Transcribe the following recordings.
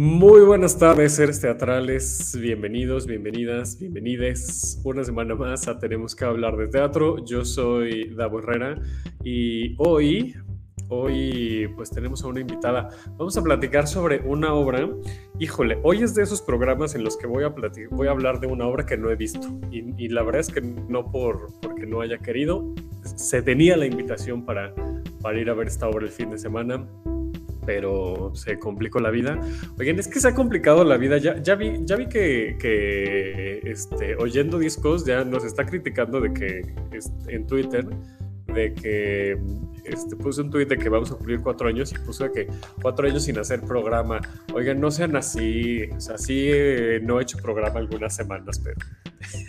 Muy buenas tardes, seres teatrales. Bienvenidos, bienvenidas, bienvenides. Una semana más Tenemos que hablar de teatro. Yo soy Davo Herrera y hoy, hoy pues tenemos a una invitada. Vamos a platicar sobre una obra. Híjole, hoy es de esos programas en los que voy a, voy a hablar de una obra que no he visto. Y, la verdad es que no por, porque no haya querido. Se tenía la invitación para, para ir a ver esta obra el fin de semana pero se complicó la vida. Oigan, es que se ha complicado la vida. Ya, ya vi, ya vi que, este, oyendo discos ya nos está criticando de que en Twitter de que este, puse un tweet de que vamos a cumplir cuatro años y puse que cuatro años sin hacer programa. Oigan, no sean así, o sea, sí eh, no he hecho programa algunas semanas, pero,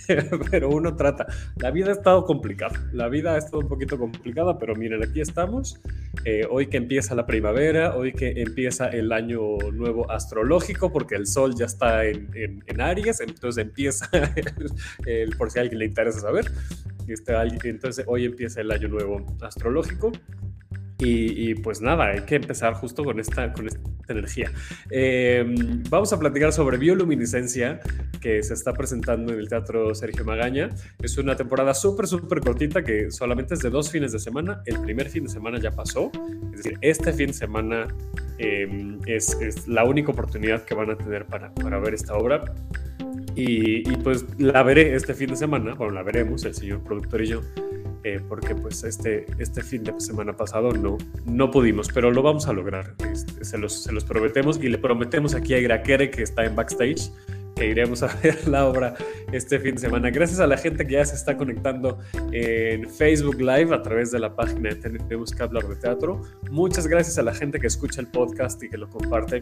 pero uno trata. La vida ha estado complicada, la vida ha estado un poquito complicada, pero miren, aquí estamos. Eh, hoy que empieza la primavera, hoy que empieza el año nuevo astrológico, porque el sol ya está en, en, Aries, entonces empieza, el, por si a alguien le interesa saber, este, entonces hoy empieza el año nuevo astrológico. Y, pues nada, hay que empezar justo con esta, con esta energía. Em, vamos a platicar sobre bioluminiscencia, que se está presentando en el Teatro Sergio Magaña. Es una temporada súper, súper cortita que solamente es de dos fines de semana. El primer fin de semana ya pasó. Es decir, este fin de semana em, es, es, la única oportunidad que van a tener para, para ver esta obra. Y, pues la veré este fin de semana, bueno, la veremos, el señor productor y yo, eh, porque pues este, este fin de semana pasado no, no pudimos, pero lo vamos a lograr, este, se, los, se los prometemos y le prometemos aquí a Irakere que está en backstage que iremos a ver la obra este fin de semana. Gracias a la gente que ya se está conectando en Facebook Live a través de la página de Tenemos que hablar de teatro. Muchas gracias a la gente que escucha el podcast y que lo comparte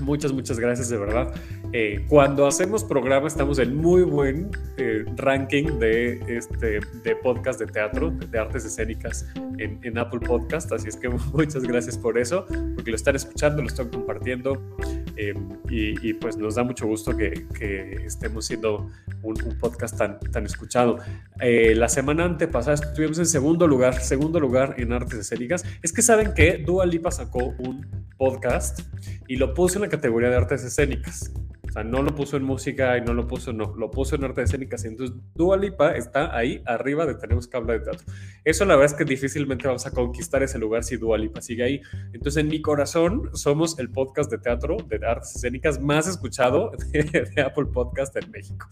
Muchas, muchas gracias de verdad. Eh, cuando hacemos programa estamos en muy buen eh, ranking de, este, de podcast de teatro, de, artes escénicas en, Apple Podcast, así es que muchas gracias por eso, porque lo están escuchando, lo están compartiendo eh, y, pues nos da mucho gusto que, estemos siendo un, podcast tan, tan escuchado. la semana antepasada estuvimos en segundo lugar, segundo lugar en artes escénicas. Es que saben que Dua Lipa sacó un podcast y lo puso en la categoría de artes escénicas. O sea, no lo puso en música y no lo puso, no, lo puso en artes escénicas. Entonces, Dua Lipa está ahí arriba de Tenemos que hablar de teatro. Eso la verdad es que difícilmente vamos a conquistar ese lugar si Dua Lipa sigue ahí. Entonces, en mi corazón, somos el podcast de teatro, de artes escénicas más escuchado de, Apple Podcast en México.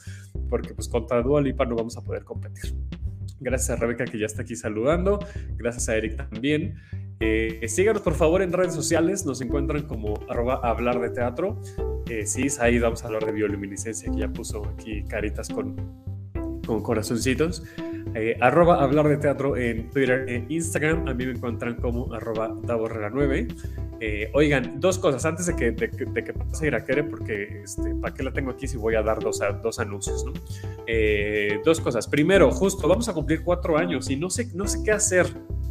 Porque pues contra Dua Lipa no vamos a poder competir. Gracias a Rebeca que ya está aquí saludando. Gracias a Eric también. Eh, síganos por favor en redes sociales, nos encuentran como arroba hablar de teatro. Eh, sí, ahí vamos a hablar de bioluminiscencia, que ya puso aquí caritas con, con corazoncitos. Eh, arroba hablar de teatro en Twitter e Instagram. A mí me encuentran como arroba daborrera9. Eh, oigan, dos cosas antes de que, de, de que pase Irakere, porque este, ¿para qué la tengo aquí si voy a dar dos, dos anuncios? ¿no? dos cosas. Primero, justo vamos a cumplir cuatro años y no sé, no sé qué hacer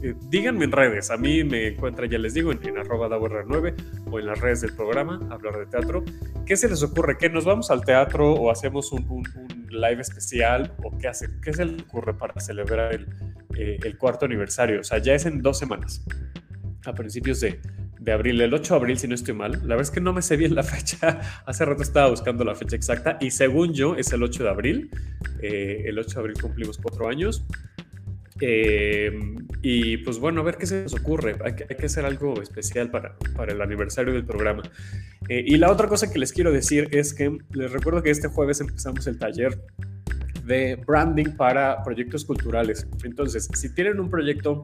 eh, díganme en redes, a mí me encuentra, ya les digo, en, en arroba 9 o en las redes del programa, hablar de teatro. ¿Qué se les ocurre? ¿Que nos vamos al teatro o hacemos un, live especial? ¿O qué, hace, qué se les ocurre para celebrar el, eh, el, cuarto aniversario? O sea, ya es en dos semanas, a principios de, de abril, el 8 de abril, si no estoy mal. La verdad es que no me sé bien la fecha. Hace rato estaba buscando la fecha exacta y según yo es el 8 de abril. Eh, el 8 de abril cumplimos cuatro años. Eh, y pues bueno, a ver qué se nos ocurre. Hay que, hay que hacer algo especial para, para, el aniversario del programa. Eh, y la otra cosa que les quiero decir es que les recuerdo que este jueves empezamos el taller de branding para proyectos culturales. Entonces, si tienen un proyecto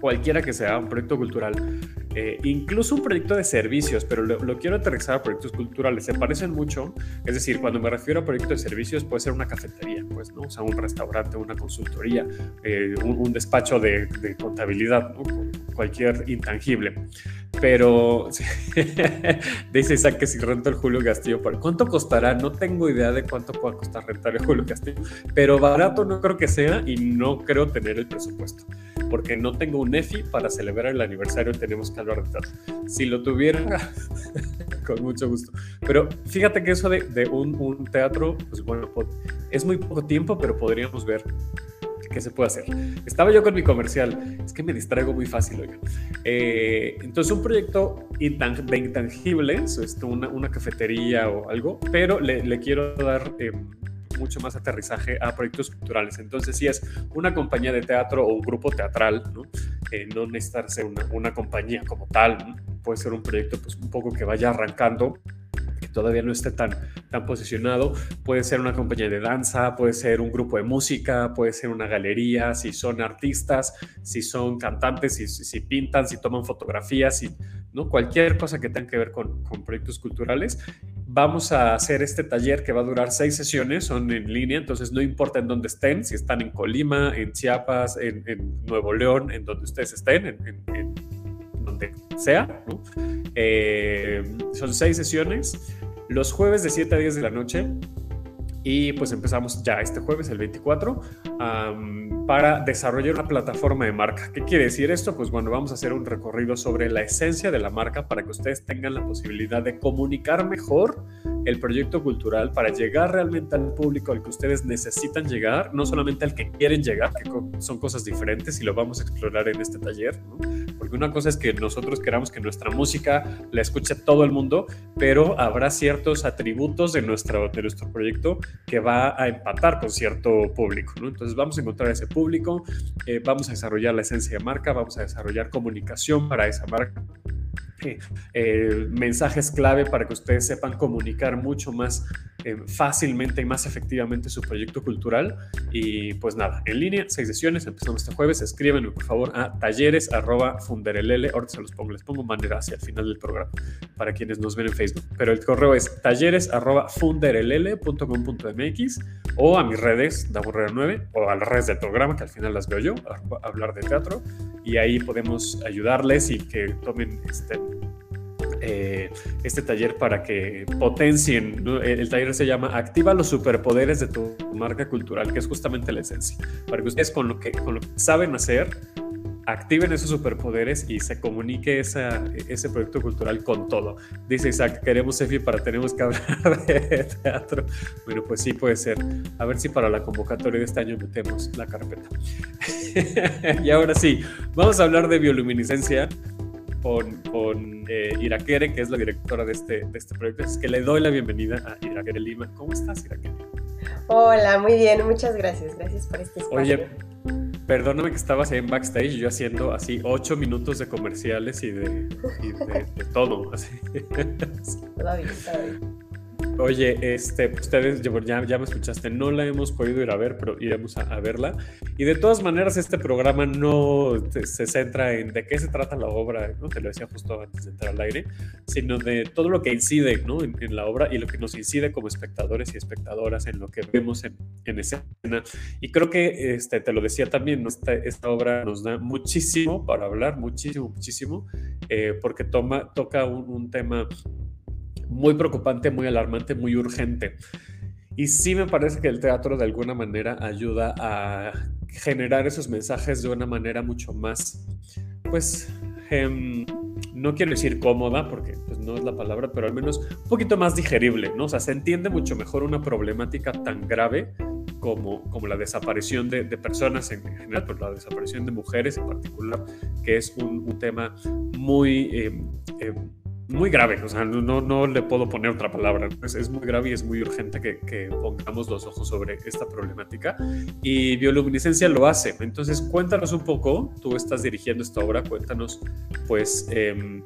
cualquiera que sea, un proyecto cultural, eh, incluso un proyecto de servicios, pero lo, quiero aterrizar a proyectos culturales, se parecen mucho, es decir, cuando me refiero a proyectos de servicios puede ser una cafetería, pues, ¿no? O sea, un restaurante, una consultoría, eh, un, despacho de, contabilidad, cualquier intangible. Pero dice Isaac que si rento el Julio Castillo, ¿cuánto costará? No tengo idea de cuánto pueda costar rentar el Julio Castillo, pero barato no creo que sea y no creo tener el presupuesto porque no tengo un EFI para celebrar el aniversario, tenemos que hablar de teatro. Si lo tuviera, con mucho gusto. Pero fíjate que eso de, un, teatro, pues bueno, es muy poco tiempo, pero podríamos ver ¿qué se puede hacer? Estaba yo con mi comercial, es que me distraigo muy fácil, oigan. Eh, entonces, un proyecto de intangibles, esto, una, una, cafetería o algo, pero le, quiero dar... Eh, mucho más aterrizaje a proyectos culturales. Entonces, si es una compañía de teatro o un grupo teatral, no, eh, no necesitarse una, una compañía como tal, puede ser un proyecto pues, un poco que vaya arrancando que todavía no esté tan, tan posicionado. Puede ser una compañía de danza, puede ser un grupo de música, puede ser una galería, si son artistas, si son cantantes, si, si pintan, si toman fotografías, si, ¿no? cualquier cosa que tenga que ver con, con proyectos culturales vamos a hacer este taller que va a durar seis sesiones, son en línea, entonces no importa en dónde estén, si están en Colima, en Chiapas, en, Nuevo León, en donde ustedes estén, en, donde sea. Eh, son seis sesiones, los jueves de 7 a 10 de la noche y pues empezamos ya este jueves, el 24, para desarrollar una plataforma de marca. ¿Qué quiere decir esto? Pues bueno, vamos a hacer un recorrido sobre la esencia de la marca para que ustedes tengan la posibilidad de comunicar mejor el proyecto cultural para llegar realmente al público al que ustedes necesitan llegar, no solamente al que quieren llegar, que son cosas diferentes y lo vamos a explorar en este taller, porque una cosa es que nosotros queramos que nuestra música la escuche todo el mundo, pero habrá ciertos atributos de, nuestro, de nuestro proyecto que va a empatar con cierto público. Entonces vamos a encontrar ese público, eh, vamos a desarrollar la esencia de marca, vamos a desarrollar comunicación para esa marca eh, mensajes clave para que ustedes sepan comunicar mucho más eh, fácilmente y más efectivamente su proyecto cultural. Y pues nada, en línea, seis sesiones, empezamos este jueves. Escríbenme por favor a talleres arroba funderelele. Ahorita se los pongo, les pongo manera hacia el final del programa para quienes nos ven en Facebook. Pero el correo es talleres arroba funderelele.com.mx o a mis redes, Daburrera 9, o a las redes del programa que al final las veo yo, a hablar de teatro. Y ahí podemos ayudarles y que tomen este, eh, este taller para que potencien. El taller se llama Activa los superpoderes de tu marca cultural, que es justamente la esencia. Para que ustedes con lo que, con lo que saben hacer, activen esos superpoderes y se comunique esa, ese proyecto cultural con todo. Dice Isaac, queremos EFI para tenemos que hablar de teatro. Bueno, pues sí puede ser. A ver si para la convocatoria de este año metemos la carpeta. y ahora sí, vamos a hablar de bioluminiscencia con, con eh, Irakere, que es la directora de este, de este proyecto. Es que le doy la bienvenida a Irakere Lima. ¿Cómo estás, Irakere? Hola, muy bien, muchas gracias. Gracias por este espacio. Oye, perdóname que estabas en backstage, yo haciendo así ocho minutos de comerciales y de, todo. Oye, este, ustedes ya, ya me escuchaste, no la hemos podido ir a ver, pero iremos a, verla. Y de todas maneras, este programa no se centra en de qué se trata la obra, ¿no? Te lo decía justo antes de entrar al aire, sino de todo lo que incide ¿no? en, la obra y lo que nos incide como espectadores y espectadoras en lo que vemos en, en escena. Y creo que, este, te lo decía también, esta, esta obra nos da muchísimo para hablar, muchísimo, muchísimo, eh, porque toma, toca un, un tema muy preocupante, muy alarmante, muy urgente. Y sí me parece que el teatro de alguna manera ayuda a generar esos mensajes de una manera mucho más, pues, em, no quiero decir cómoda, porque pues, no es la palabra, pero al menos un poquito más digerible, ¿no? O sea, se entiende mucho mejor una problemática tan grave como, como la desaparición de, personas en general, pero la desaparición de mujeres en particular, que es un, tema muy... Em, em, muy grave, o sea, no, no le puedo poner otra palabra, es, es muy grave y es muy urgente que, pongamos los ojos sobre esta problemática y bioluminiscencia lo hace. Entonces, cuéntanos un poco, tú estás dirigiendo esta obra, cuéntanos pues eh,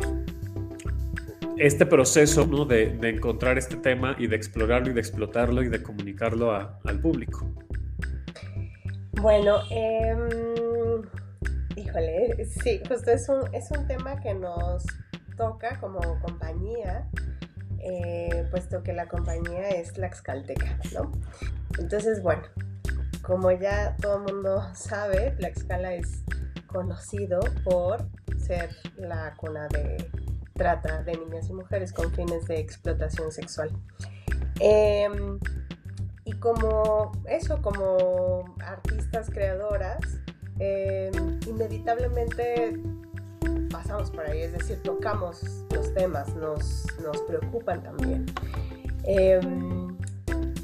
este proceso ¿no? de, de, encontrar este tema y de explorarlo y de explotarlo y de comunicarlo al público. Bueno, eh, híjole, sí, justo es un, es un tema que nos toca como compañía, eh, puesto que la compañía es Tlaxcalteca, ¿no? Entonces, bueno, como ya todo el mundo sabe, Tlaxcala es conocido por ser la cuna de trata de niñas y mujeres con fines de explotación sexual. Em, y como eso, como artistas creadoras, em, inevitablemente pasamos por ahí, es decir, tocamos los temas, nos, nos preocupan también. Em,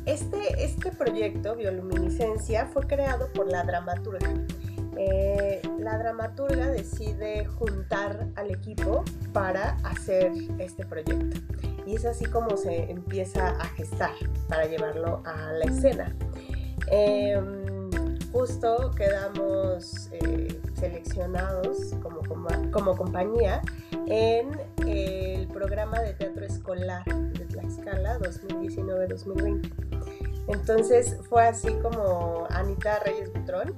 este, este proyecto, Bioluminiscencia, fue creado por la dramaturga. Eh, la dramaturga decide juntar al equipo para hacer este proyecto. Y es así como se empieza a gestar para llevarlo a la escena. Em, justo quedamos eh, seleccionados como, como, compañía en el programa de teatro escolar de Tlaxcala 2019-2020. Entonces fue así como Anita Reyes Butrón,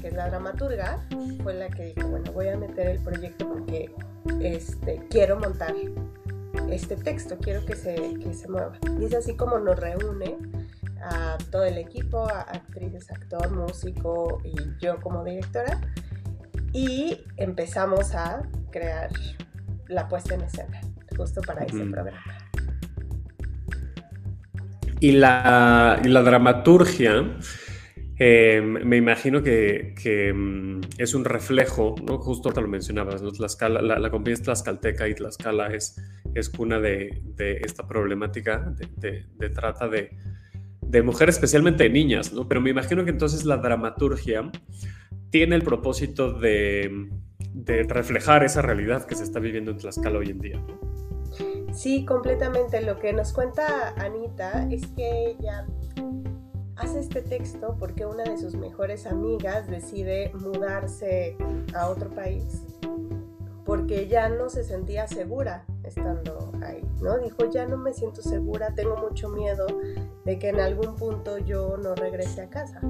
que es la dramaturga, fue la que dijo, bueno, voy a meter el proyecto porque este, quiero montar este texto, quiero que se, que se mueva. Y es así como nos reúne a todo el equipo, a actrices, actor, músico y yo como directora. Y empezamos a crear la puesta en escena, justo para ese programa. Y la, la dramaturgia, em, me imagino que, em, es un reflejo, ¿no? Justo te lo mencionabas, ¿no? Tlaxcala, la, la compañía es tlaxcalteca y Tlaxcala es, es cuna de, de esta problemática de, de trata de, de mujeres, especialmente de niñas, ¿no? Pero me imagino que entonces la dramaturgia tiene el propósito de, reflejar esa realidad que se está viviendo en Tlaxcala hoy en día. Sí, completamente. Lo que nos cuenta Anita es que ella hace este texto porque una de sus mejores amigas decide mudarse a otro país porque ya no se sentía segura estando ahí, ¿no? Dijo, ya no me siento segura, tengo mucho miedo de que en algún punto yo no regrese a casa.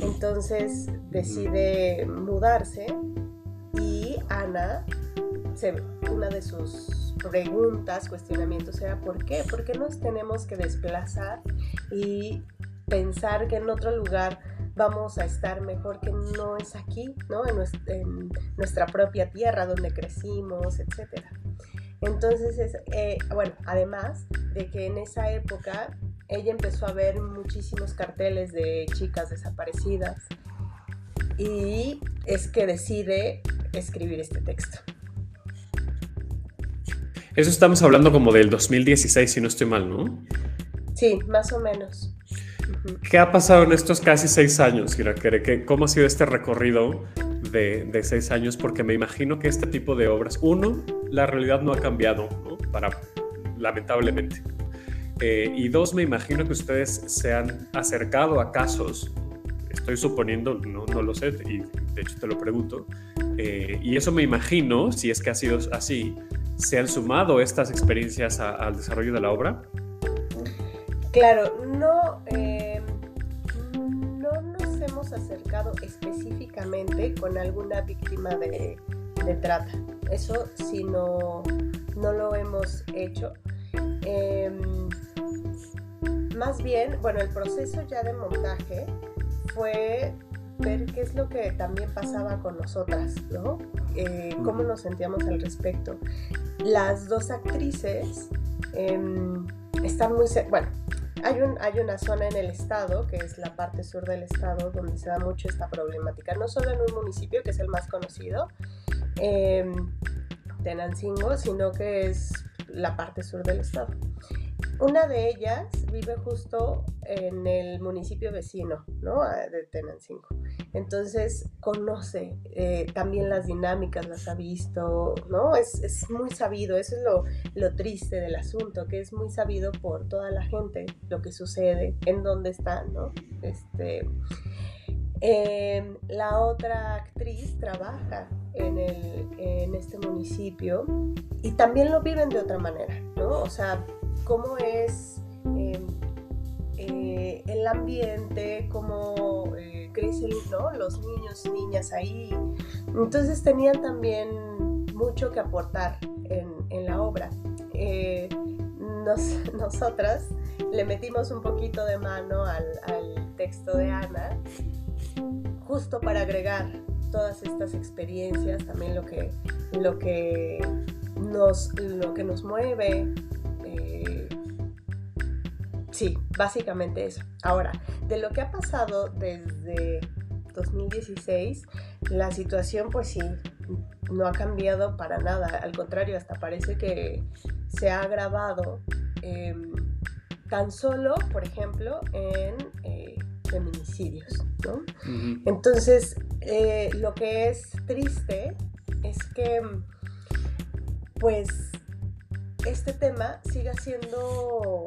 Entonces decide mudarse y Ana, una de sus preguntas, cuestionamientos era ¿por qué? ¿Por qué nos tenemos que desplazar y pensar que en otro lugar vamos a estar mejor que no es aquí, ¿no? En, nuestra, propia tierra donde crecimos, etc. Entonces, eh, bueno, además de que en esa época ella empezó a ver muchísimos carteles de chicas desaparecidas y es que decide escribir este texto. Eso estamos hablando como del 2016, si no estoy mal, ¿no? Sí, más o menos. ¿Qué ha pasado en estos casi seis años, Irakere? ¿Cómo ha sido este recorrido de, seis años? Porque me imagino que este tipo de obras, uno, la realidad no ha cambiado, ¿no? Para, lamentablemente. Eh, y dos, me imagino que ustedes se han acercado a casos, estoy suponiendo, no, no lo sé, y de hecho te lo pregunto, eh, y eso me imagino, si es que ha sido así, ¿se han sumado estas experiencias al desarrollo de la obra? Claro, no, eh, no nos hemos acercado específicamente con alguna víctima de, trata. Eso sí no, no lo hemos hecho. Em, más bien, bueno, el proceso ya de montaje fue ver qué es lo que también pasaba con nosotras, ¿no? Eh, cómo nos sentíamos al respecto. Las dos actrices em, están muy, bueno, hay, un, hay una zona en el estado, que es la parte sur del estado, donde se da mucho esta problemática, no solo en un municipio, que es el más conocido, eh, Tenancingo, sino que es la parte sur del estado. Una de ellas vive justo en el municipio vecino, ¿no? De Tenancingo. Entonces conoce eh, también las dinámicas, las ha visto, ¿no? Es, es muy sabido, eso es lo, lo, triste del asunto, que es muy sabido por toda la gente lo que sucede, en dónde están, ¿no? Este, em, la otra actriz trabaja en, el, en este municipio y también lo viven de otra manera, ¿no? O sea, cómo es em, eh, el ambiente, cómo eh, crecen los niños, y niñas ahí. Entonces tenían también mucho que aportar en, la obra. Eh, nosotras le metimos un poquito de mano al, texto de Ana, justo para agregar todas estas experiencias, también lo que, nos mueve, Sí, básicamente eso. Ahora, de lo que ha pasado desde 2016, la situación pues sí, no ha cambiado para nada. Al contrario, hasta parece que se ha agravado. Em, tan solo, por ejemplo, en eh, feminicidios, ¿no? Entonces, eh, lo que es triste es que, pues, este tema siga siendo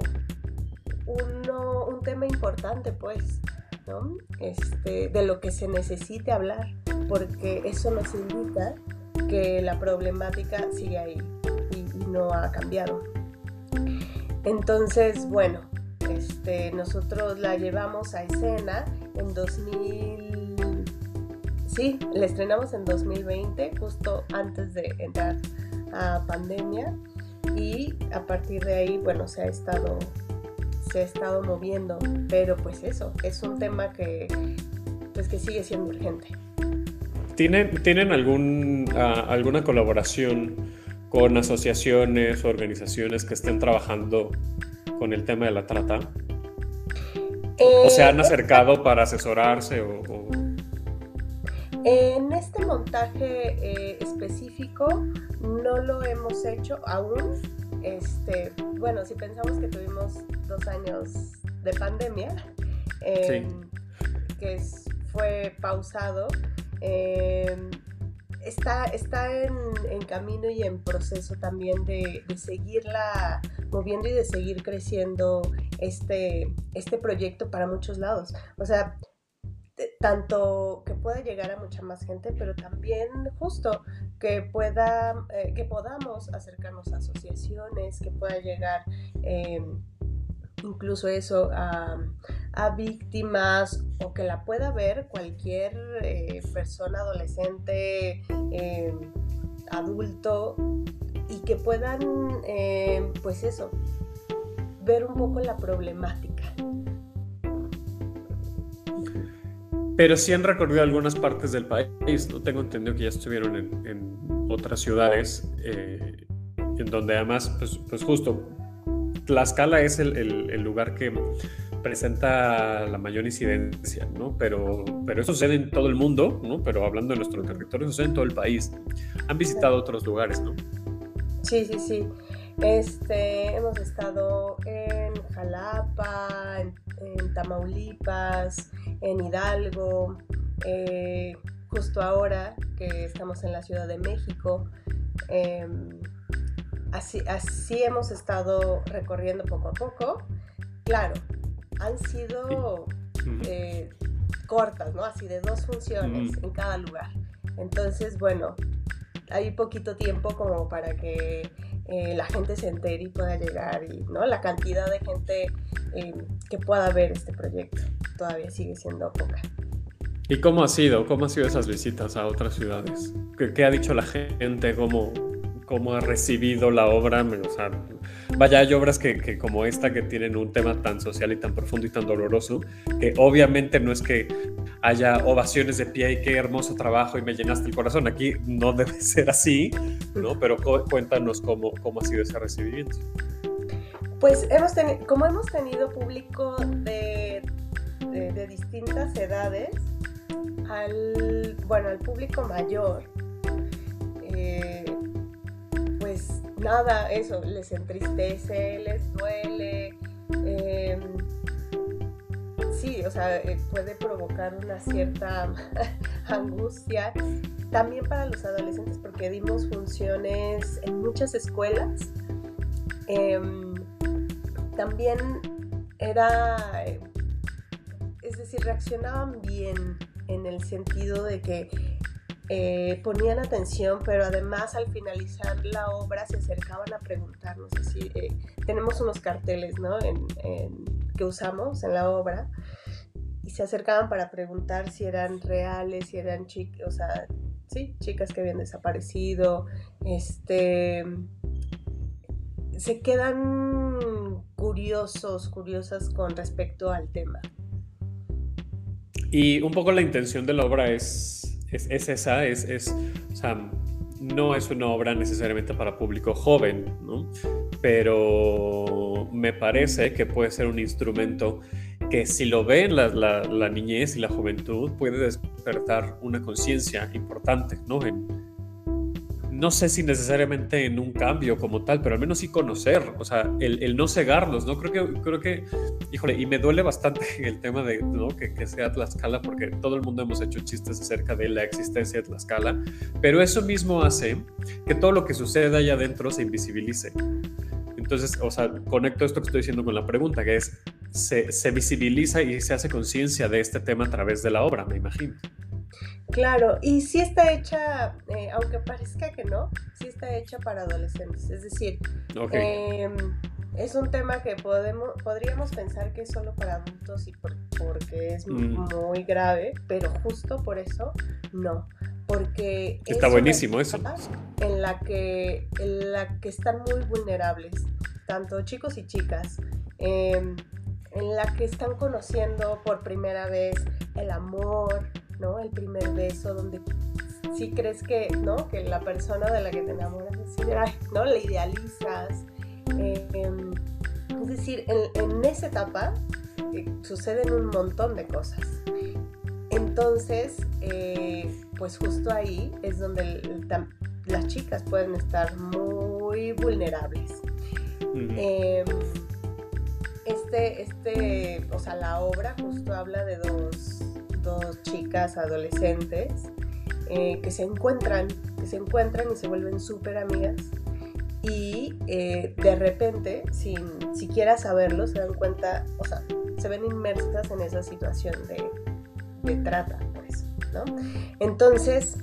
un tema importante, pues, ¿no? Este, de lo que se necesite hablar, porque eso nos indica que la problemática sigue ahí y, no ha cambiado. Entonces, bueno, este, nosotros la llevamos a escena en 2000, sí, la estrenamos en 2020, justo antes de entrar a pandemia y a partir de ahí, bueno, se ha estado se ha estado moviendo, pero pues eso, es un tema que pues que sigue siendo urgente. ¿Tienen, ¿tienen algún, ah, alguna colaboración con asociaciones o organizaciones que estén trabajando con el tema de la trata? ¿O se han eh, acercado para asesorarse? O, En este montaje eh, específico no lo hemos hecho aún. Este, bueno, si pensamos que tuvimos dos años de pandemia, em, que fue pausado, em, está, está en, camino y en proceso también de, seguirla moviendo y de seguir creciendo este, este proyecto para muchos lados. O sea, tanto que pueda llegar a mucha más gente, pero también justo que pueda, eh, que podamos acercarnos a asociaciones, que pueda llegar em, incluso eso a, víctimas o que la pueda ver cualquier eh, persona adolescente, adulto y que puedan, pues eso, ver un poco la problemática. Pero sí han recorrido algunas partes del país, ¿no? Tengo entendido que ya estuvieron en, otras ciudades, eh, en donde además, pues, pues justo, Tlaxcala es el, lugar que presenta la mayor incidencia, ¿no? Pero, pero eso sucede en todo el mundo, ¿no? Pero hablando de nuestro territorio, sucede en todo el país. Han visitado otros lugares, ¿no? Sí, sí, sí. Este, hemos estado Jalapa, en, Tamaulipas, en Hidalgo, eh, justo ahora que estamos en la Ciudad de México. Em, así, así hemos estado recorriendo poco a poco. Claro, han sido eh, cortas, ¿no? Así de dos funciones en cada lugar. Entonces, bueno, hay poquito tiempo como para que eh, la gente se entere y pueda llegar y no la cantidad de gente eh, que pueda ver este proyecto todavía sigue siendo poca. ¿Y cómo ha sido? ¿Cómo han sido esas visitas a otras ciudades? ¿Qué, ha dicho la gente? ¿Cómo, cómo ha recibido la obra. O sea, vaya, hay obras que, como esta que tienen un tema tan social y tan profundo y tan doloroso, que obviamente no es que haya ovaciones de pie y qué hermoso trabajo y me llenaste el corazón. Aquí no debe ser así, ¿no? Pero cuéntanos cómo, cómo ha sido ese recibimiento. Pues hemos como hemos tenido público de, de, distintas edades, al, bueno, al público mayor, eh, nada, eso, les entristece, les duele. Em, sí, o sea, eh, puede provocar una cierta angustia. También para los adolescentes, porque dimos funciones en muchas escuelas. Em, también era, es decir, reaccionaban bien en el sentido de que eh, ponían atención, pero además al finalizar la obra se acercaban a preguntarnos así. Eh, tenemos unos carteles ¿no? que usamos en la obra y se acercaban para preguntar si eran reales, si eran chicas, o sea, sí, chicas que habían desaparecido. Este, se quedan curiosos, curiosas con respecto al tema. Y un poco la intención de la obra es es, esa, es, es, o sea, no es una obra necesariamente para público joven, ¿no? pero me parece que puede ser un instrumento que si lo ven la, la, niñez y la juventud puede despertar una conciencia importante, ¿no? No sé si necesariamente en un cambio como tal, pero al menos sí conocer, o sea, el, no cegarnos, ¿no? Creo que, creo que, híjole, y me duele bastante el tema de. Que, que sea Tlaxcala, porque todo el mundo hemos hecho chistes acerca de la existencia de Tlaxcala, pero eso mismo hace que todo lo que sucede allá adentro se invisibilice. Entonces, o sea, conecto esto que estoy diciendo con la pregunta, que es, se visibiliza y se hace conciencia de este tema a través de la obra, me imagino. Claro, y sí está hecha, eh, aunque parezca que no, sí está hecha para adolescentes. Es decir, em, es un tema que podemos, podríamos pensar que es solo para adultos y porque es mm. muy grave, pero justo por eso no. Porque está buenísimo eso. En la, que, en la que están muy vulnerables, tanto chicos y chicas. Em, en la que están conociendo por primera vez el amor, ¿no? El primer beso donde si crees que, ¿no? Que la persona de la que te enamoras es ¿no? Le idealizas. Em, es decir, en, esa etapa eh, suceden un montón de cosas. Entonces, eh, pues justo ahí es donde las chicas pueden estar muy vulnerables. Em, este, este, o sea, la obra justo habla de dos, chicas adolescentes eh, que se encuentran, que se encuentran y se vuelven súper amigas y eh, de repente, sin siquiera saberlo, se dan cuenta, o sea, se ven inmersas en esa situación de, de trata, pues, ¿no? Entonces,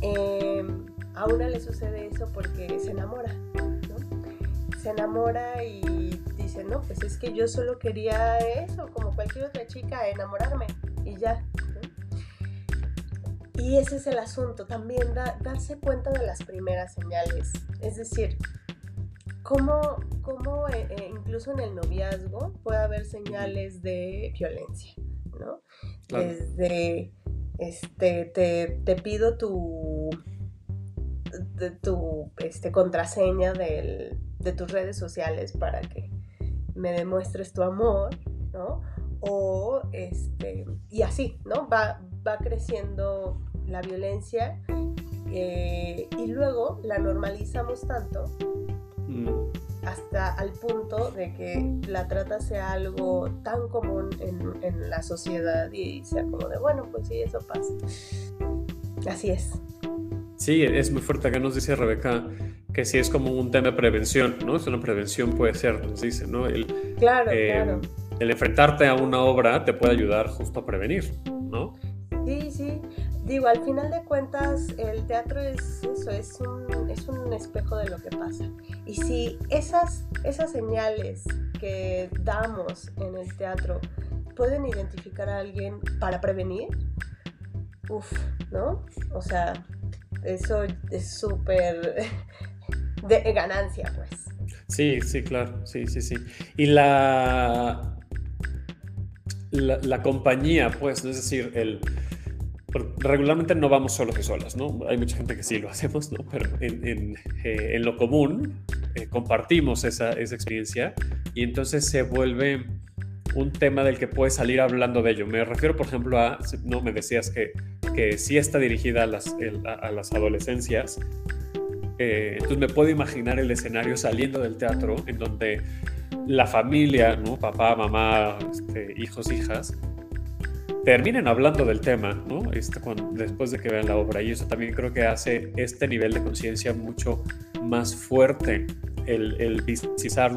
em, a una le sucede eso porque se enamora. Se enamora y dice, no, pues es que yo solo quería eso, como cualquier otra chica, enamorarme y ya, y ese es el asunto, también darse cuenta de las primeras señales. Es decir, cómo, cómo eh, eh, incluso en el noviazgo puede haber señales de violencia, ¿no? Desde, este, te, te pido tu, de, tu este, contraseña de tus redes sociales para que me demuestres tu amor, ¿no? O, este, y así, ¿no? Va, va creciendo la violencia eh, y luego la normalizamos tanto mm. hasta al punto de que la trata sea algo tan común en, en, la sociedad y sea como de, bueno, pues sí, eso pasa. Así es. Sí, es muy fuerte. Acá nos dice Rebeca que sí es como un tema de prevención, ¿no? Es una prevención, puede ser, nos dice, ¿no? El, claro, eh, claro. El enfrentarte a una obra te puede ayudar justo a prevenir, ¿no? Sí, sí. Digo, al final de cuentas, el teatro es eso, es un, es un espejo de lo que pasa. Y si esas, esas señales que damos en el teatro pueden identificar a alguien para prevenir, uff, ¿no? O sea, eso es súper de ganancia, pues. Sí, sí, claro, sí, sí, sí. Y la, la, compañía, pues, es decir, el regularmente no vamos solos y solas, ¿no? Hay mucha gente que sí lo hacemos, ¿no? Pero en, eh, lo común eh, compartimos esa, experiencia y entonces se vuelve un tema del que puedes salir hablando de ello. Me refiero, por ejemplo, a, no, me decías que, que sí está dirigida a las, a, las adolescencias. Eh, entonces me puedo imaginar el escenario saliendo del teatro en donde la familia, ¿no? papá, mamá, este, hijos, hijas, terminen hablando del tema, ¿no? Este, después de que vean la obra. Y eso también creo que hace este nivel de conciencia mucho más fuerte. El, el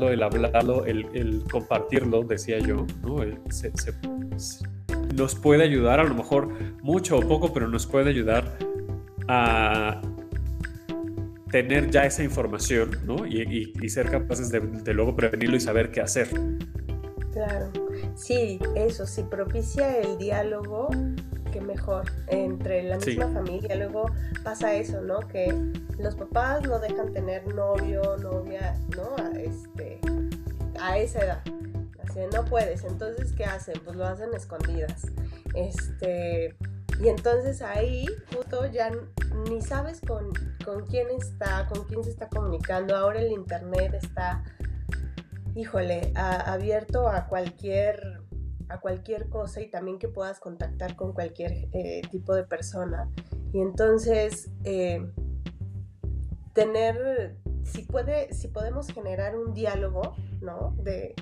el hablarlo, el, compartirlo, decía yo, ¿no? nos puede ayudar, a lo mejor mucho o poco, pero nos puede ayudar a tener ya esa información, ¿no? Y, ser capaces de, de luego prevenirlo y saber qué hacer. Claro. Sí, eso, si propicia el diálogo, mejor, entre la misma familia. Luego pasa eso, ¿no? Que los papás no dejan tener novio, novia, ¿no? A, este, a esa edad. Así, no puedes. Entonces, ¿qué hacen? Pues lo hacen escondidas. Este, y entonces ahí, justo ya ni sabes con, con quién está, con quién se está comunicando. Ahora el internet está híjole, abierto a cualquier, a cualquier cosa y también que puedas contactar con cualquier eh, tipo de persona. Y entonces, eh, tener, si, puede, si podemos generar un diálogo, ¿no? De,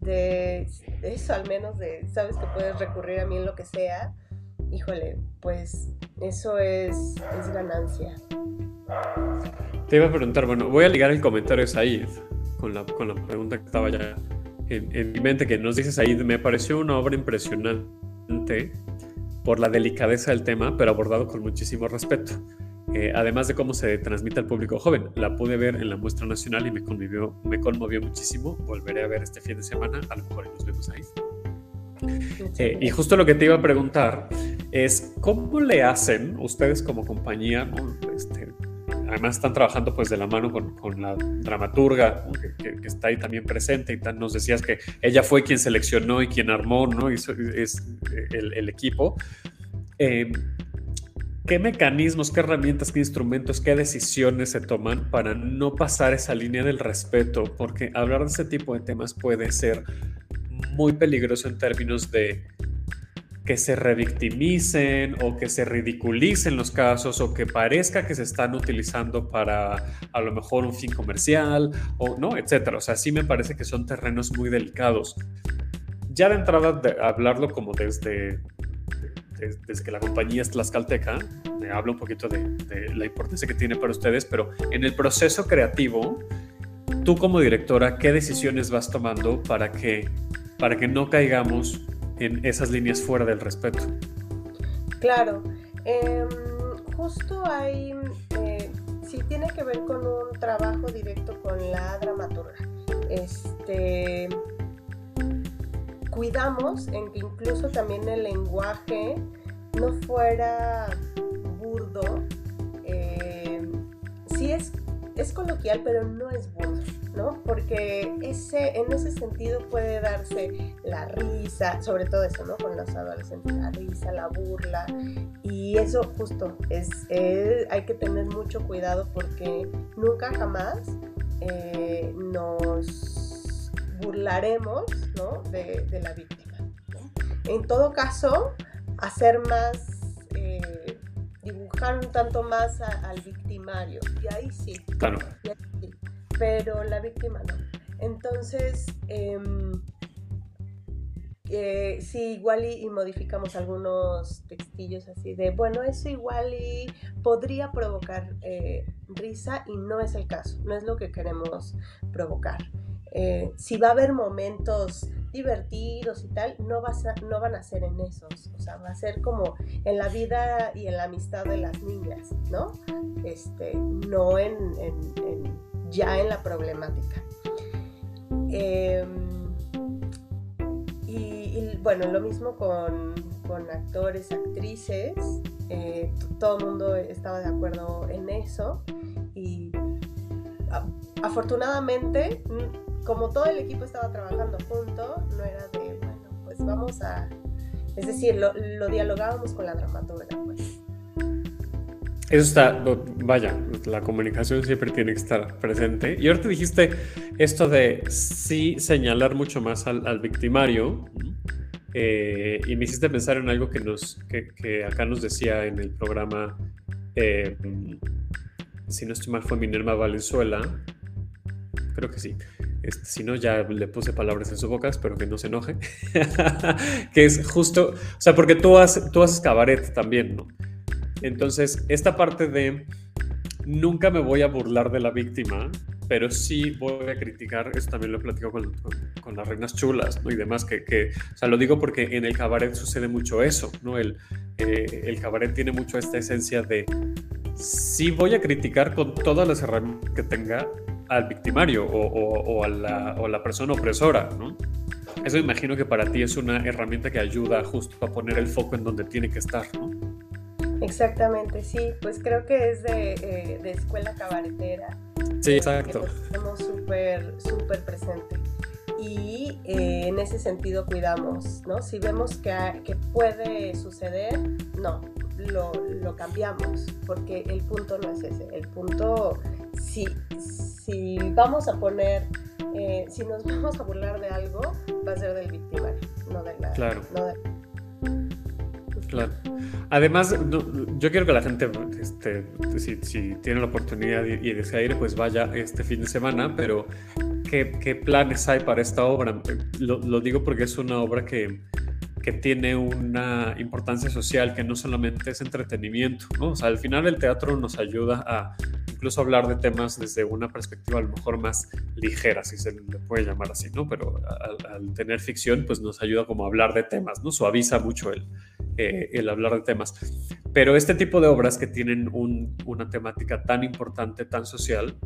de eso al menos, de, sabes que puedes recurrir a mí en lo que sea, híjole, pues eso es, es ganancia. Te iba a preguntar, bueno, voy a ligar el comentario Said con la, con la pregunta que estaba ya en, en mi mente, que nos dice Said, me pareció una obra impresionante por la delicadeza del tema, pero abordado con muchísimo respeto. Eh, además de cómo se transmite al público joven. La pude ver en la muestra nacional y me conmovió, me conmovió muchísimo. Volveré a ver este fin de semana, a lo mejor nos vemos ahí. Eh, y justo lo que te iba a preguntar es, ¿cómo le hacen ustedes como compañía? Este, además están trabajando pues de la mano con, con la dramaturga que, que, está ahí también presente y nos decías que ella fue quien seleccionó y quien armó, ¿no? es el, el equipo. Eh, ¿Qué mecanismos, qué herramientas, qué instrumentos, qué decisiones se toman para no pasar esa línea del respeto? Porque hablar de ese tipo de temas puede ser muy peligroso en términos de que se revictimicen o que se ridiculicen los casos o que parezca que se están utilizando para a lo mejor un fin comercial o no, etcétera. O sea, sí me parece que son terrenos muy delicados. Ya de entrada, de hablarlo como desde desde, que la compañía es tlaxcalteca, me habla un poquito de, la importancia que tiene para ustedes, pero en el proceso creativo, tú como directora, ¿qué decisiones vas tomando para que, para que no caigamos en esas líneas fuera del respeto? Claro, em, justo hay, eh, sí tiene que ver con un trabajo directo con la dramaturga. Este, cuidamos en que incluso también el lenguaje no fuera burdo. Eh, sí es, es coloquial, pero no es burdo, ¿no? Porque ese, en ese sentido puede darse la risa, sobre todo eso, ¿no? Con los adolescentes, la risa, la burla. Y eso justo es, hay que tener mucho cuidado porque nunca jamás eh, nos burlaremos ¿no? de, la víctima. En todo caso, hacer más, eh, dibujar un tanto más al victimario. Y ahí sí. Claro. Pero la víctima no. Entonces, em, eh, sí, igual y, modificamos algunos textillos así de, bueno, eso igual y podría provocar eh, risa y no es el caso, no es lo que queremos provocar. Eh, si va a haber momentos divertidos y tal, no, no van a ser en esos, o sea, va a ser como en la vida y en la amistad de las niñas, ¿no? Este, no en, ya en la problemática. Em, y, bueno, lo mismo con, actores, actrices, eh, todo el mundo estaba de acuerdo en eso y afortunadamente como todo el equipo estaba trabajando junto, no era de, bueno, pues vamos a... Es decir, lo, dialogábamos con la dramaturga, pues. Eso está, vaya, la comunicación siempre tiene que estar presente. Y ahora te dijiste esto de sí señalar mucho más al, victimario. Eh, y me hiciste pensar en algo que, nos, que, acá nos decía en el programa, eh, si no estoy mal, fue Minerva Valenzuela. Creo que sí. Este, si no, ya le puse palabras en su boca, espero que no se enoje. que es justo, o sea, porque tú, haces, tú haces cabaret también, ¿no? Entonces, esta parte de nunca me voy a burlar de la víctima, pero sí voy a criticar, eso también lo he platicado con, con, las reinas chulas, ¿no? Y demás, que, que, o sea, lo digo porque en el cabaret sucede mucho eso, ¿no? El, eh, cabaret tiene mucho esta esencia de sí voy a criticar con todas las herramientas que tenga, al victimario o, a la, persona opresora, ¿no? Eso imagino que para ti es una herramienta que ayuda justo a poner el foco en donde tiene que estar, ¿no? Exactamente, sí, pues creo que es de, eh, escuela cabaretera. Sí, exacto. Tenemos súper, súper presente. Y eh, en ese sentido cuidamos, ¿no? Si vemos que, que puede suceder, no, lo, lo, cambiamos, porque el punto no es ese. El punto, si, si vamos a poner, eh, si nos vamos a burlar de algo, va a ser del victimario, no de la... Claro. Claro. Además, yo quiero que la gente, este, si, tiene la oportunidad y, desea ir, pues vaya este fin de semana, pero ¿qué, planes hay para esta obra? Lo, digo porque es una obra que, que, tiene una importancia social, que no solamente es entretenimiento, ¿no? O sea, al final el teatro nos ayuda a incluso hablar de temas desde una perspectiva a lo mejor más ligera, si se le puede llamar así, ¿no? Pero al, tener ficción, pues nos ayuda como a hablar de temas, ¿no? Suaviza mucho el, eh, el hablar de temas. Pero este tipo de obras que tienen una temática tan importante, tan social,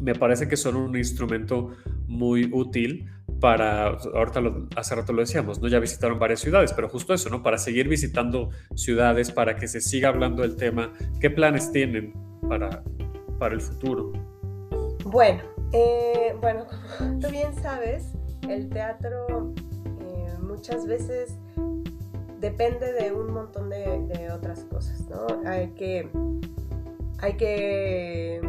me parece que son un instrumento muy útil para, ahorita hace rato lo decíamos, ¿no? Ya visitaron varias ciudades, pero justo eso, ¿no? Para seguir visitando ciudades, para que se siga hablando del tema, ¿qué planes tienen para, para el futuro? Bueno, eh, bueno, tú bien sabes, el teatro eh, muchas veces depende de un montón de, otras cosas, ¿no? Hay que, hay que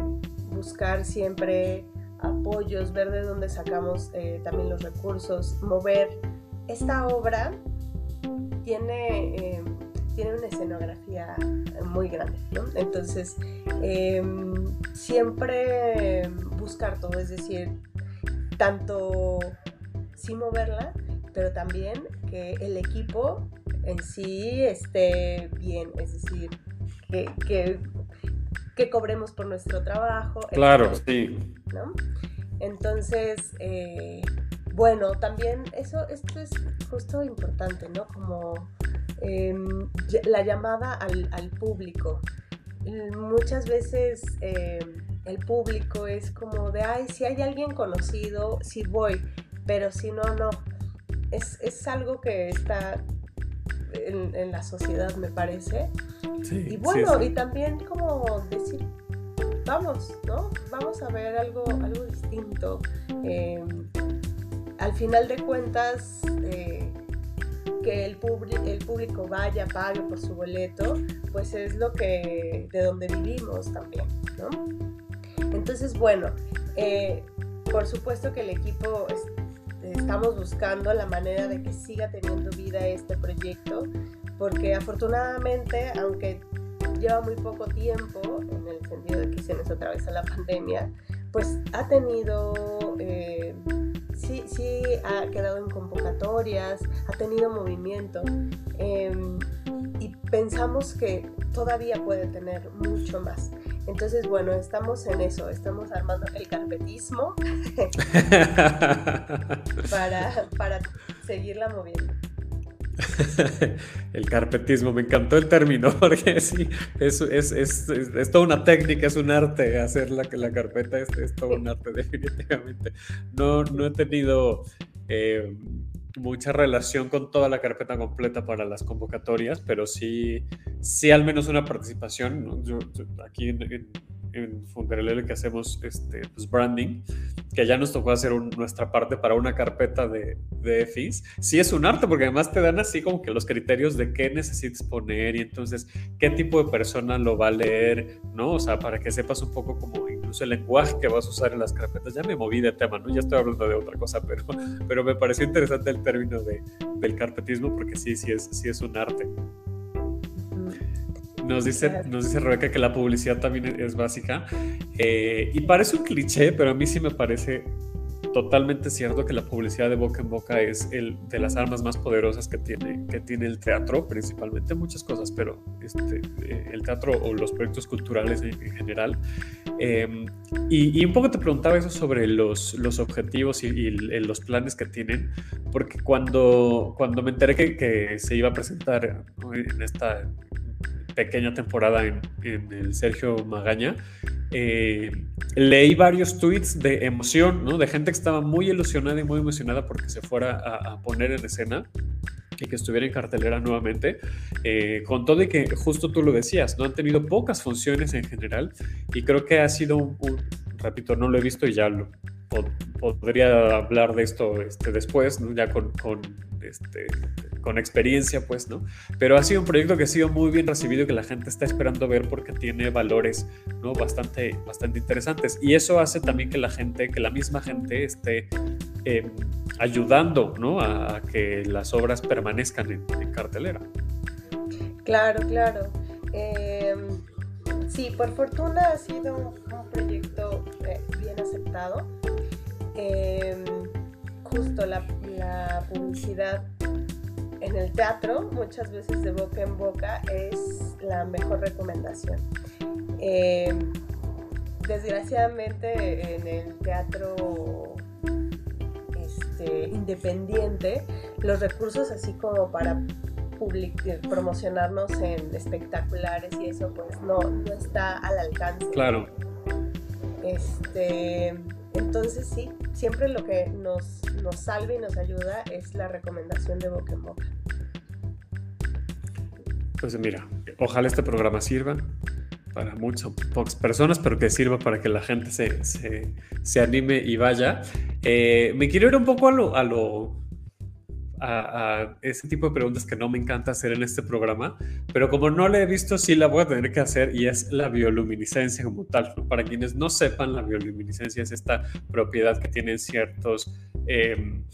buscar siempre apoyos, ver de dónde sacamos eh, también los recursos, mover. Esta obra tiene tiene una escenografía muy grande, ¿no? Entonces, em, siempre buscar todo, es decir, tanto sí moverla, pero también que el equipo en sí esté bien, es decir, que, que, cobremos por nuestro trabajo. Claro, sí. ¿no? Entonces, eh, bueno, también eso, esto es justo importante, ¿no? Como Em, la llamada al, público. Muchas veces em, el público es como de, ay, si hay alguien conocido, sí voy, pero si no, no. Es, algo que está en, la sociedad, me parece. y bueno, y también como decir, vamos, ¿no? Vamos a ver algo, algo distinto. Em, al final de cuentas, eh, que el, el público vaya, pague por su boleto, pues es lo que, de donde vivimos también, ¿no? Entonces, bueno, eh, por supuesto que el equipo estamos buscando la manera de que siga teniendo vida este proyecto, porque afortunadamente, aunque lleva muy poco tiempo, en el sentido de que se nos atraviesa la pandemia, pues ha tenido... Eh, sí, sí ha quedado en convocatorias, ha tenido movimiento em, y pensamos que todavía puede tener mucho más. Entonces, bueno, estamos en eso, estamos armando el carpetismo para, para seguirla moviendo. el carpetismo, me encantó el término, porque sí, es, es, es, es toda una técnica, es un arte hacer la, la carpeta, es, es todo un arte definitivamente. No, no he tenido eh, mucha relación con toda la carpeta completa para las convocatorias, pero sí, sí al menos una participación. aquí en en Funderelele que hacemos este, pues branding, que ya nos tocó hacer nuestra parte para una carpeta de, de FIS. Sí es un arte porque además te dan así como que los criterios de qué necesitas poner y entonces qué tipo de persona lo va a leer, ¿no? O sea, para que sepas un poco como incluso el lenguaje que vas a usar en las carpetas. Ya me moví de tema, ¿no? Ya estoy hablando de otra cosa, pero, pero me pareció interesante el término de, del carpetismo porque sí, sí es, sí es un arte. Nos dice, nos dice Rebeca que la publicidad también es básica. Eh, y parece un cliché, pero a mí sí me parece totalmente cierto que la publicidad de boca en boca es el, de las armas más poderosas que tiene, que tiene el teatro, principalmente muchas cosas, pero este, eh, el teatro o los proyectos culturales en, general. Em, y, un poco te preguntaba eso sobre los, los objetivos y, los planes que tienen, porque cuando, cuando me enteré que, que se iba a presentar en esta pequeña temporada en, el Sergio Magaña, eh, leí varios tweets de emoción, ¿no? De gente que estaba muy ilusionada y muy emocionada porque se fuera a, poner en escena y que estuviera en cartelera nuevamente, eh, con todo y que justo tú lo decías, no han tenido pocas funciones en general y creo que ha sido un, repito, no lo he visto y ya lo, podría hablar de esto este, después, ya con, con este, con experiencia, pues, ¿no? Pero ha sido un proyecto que ha sido muy bien recibido que la gente está esperando ver porque tiene valores, ¿no? Bastante, bastante interesantes. Y eso hace también que la gente, que la misma gente esté em, ayudando, ¿no? A, que las obras permanezcan en, cartelera. Claro, claro. Em, sí, por fortuna ha sido un, proyecto eh, bien aceptado. Em, justo la, publicidad en el teatro, muchas veces de boca en boca, es la mejor recomendación. Em, desgraciadamente en el teatro este, independiente, los recursos así como para promocionarnos en espectaculares y eso pues no, no está al alcance. Claro. Este, entonces sí, siempre lo que nos, nos salva y nos ayuda es la recomendación de boca en boca. Pues mira, ojalá este programa sirva para muchas pocas personas, pero que sirva para que la gente se, se, anime y vaya. Eh, me quiero ir un poco a lo, a lo a, ese tipo de preguntas que no me encanta hacer en este programa, pero como no la he visto, sí la voy a tener que hacer y es la bioluminiscencia como tal. Para quienes no sepan, la bioluminiscencia es esta propiedad que tienen ciertos em,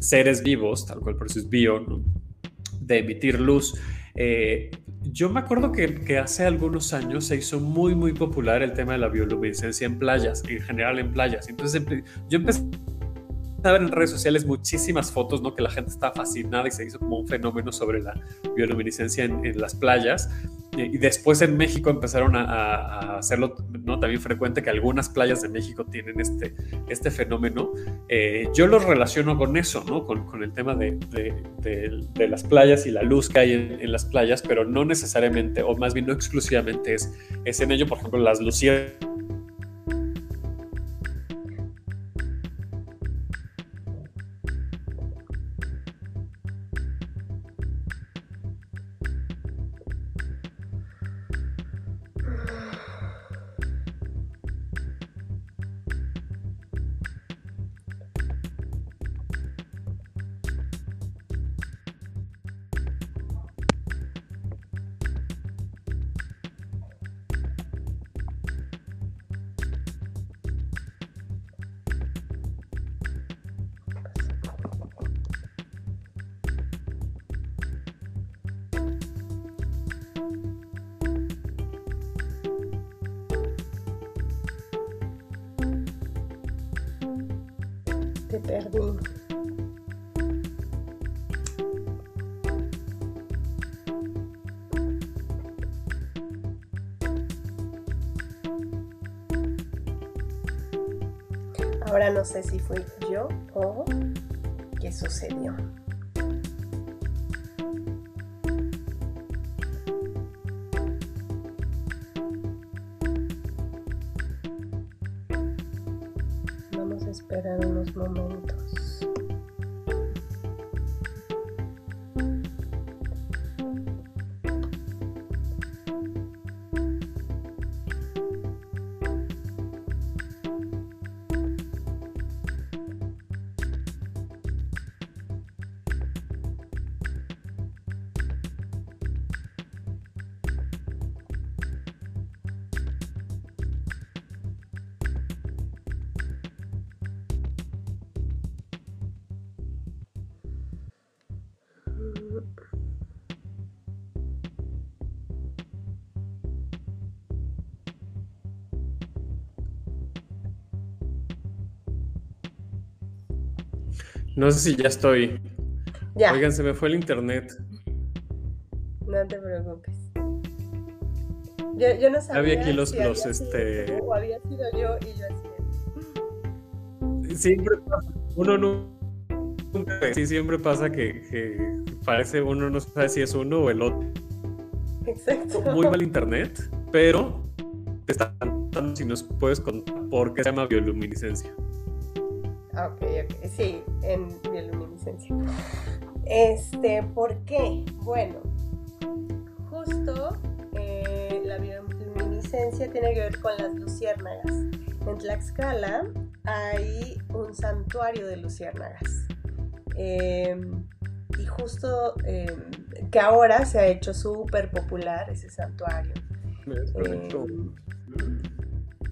seres vivos, tal cual por eso es bio, de emitir luz. Eh, yo me acuerdo que, que, hace algunos años se hizo muy, muy popular el tema de la bioluminiscencia en playas, en general en playas. Entonces yo empecé a ver en redes sociales muchísimas fotos, ¿no? Que la gente estaba fascinada y se hizo como un fenómeno sobre la bioluminiscencia en, las playas. Y después en México empezaron a, hacerlo, ¿no? También frecuente que algunas playas de México tienen este, este fenómeno. Eh, yo lo relaciono con eso, ¿no? Con, con el tema de, de, de, las playas y la luz que hay en, en, las playas, pero no necesariamente, o más bien no exclusivamente es, es en ello. Por ejemplo, las luciernas si fui yo o qué sucedió. No sé si ya estoy. Ya. Oigan, se me fue el internet. No te preocupes. Yo, yo no sabía. Había aquí los, los este. o había sido yo y yo así. Siempre pasa. Uno no. Sí, siempre pasa que, que parece uno no sabe si es uno o el otro. Exacto. Muy mal internet, pero te están preguntando si nos puedes contar por qué se llama bioluminiscencia. Ok, ok, sí, en bioluminiscencia. Este, ¿por qué? Bueno, justo eh, la bioluminiscencia tiene que ver con las luciérnagas. En Tlaxcala hay un santuario de luciérnagas. Em, justo em, que ahora se ha hecho súper popular ese santuario. Me desconectó. Em,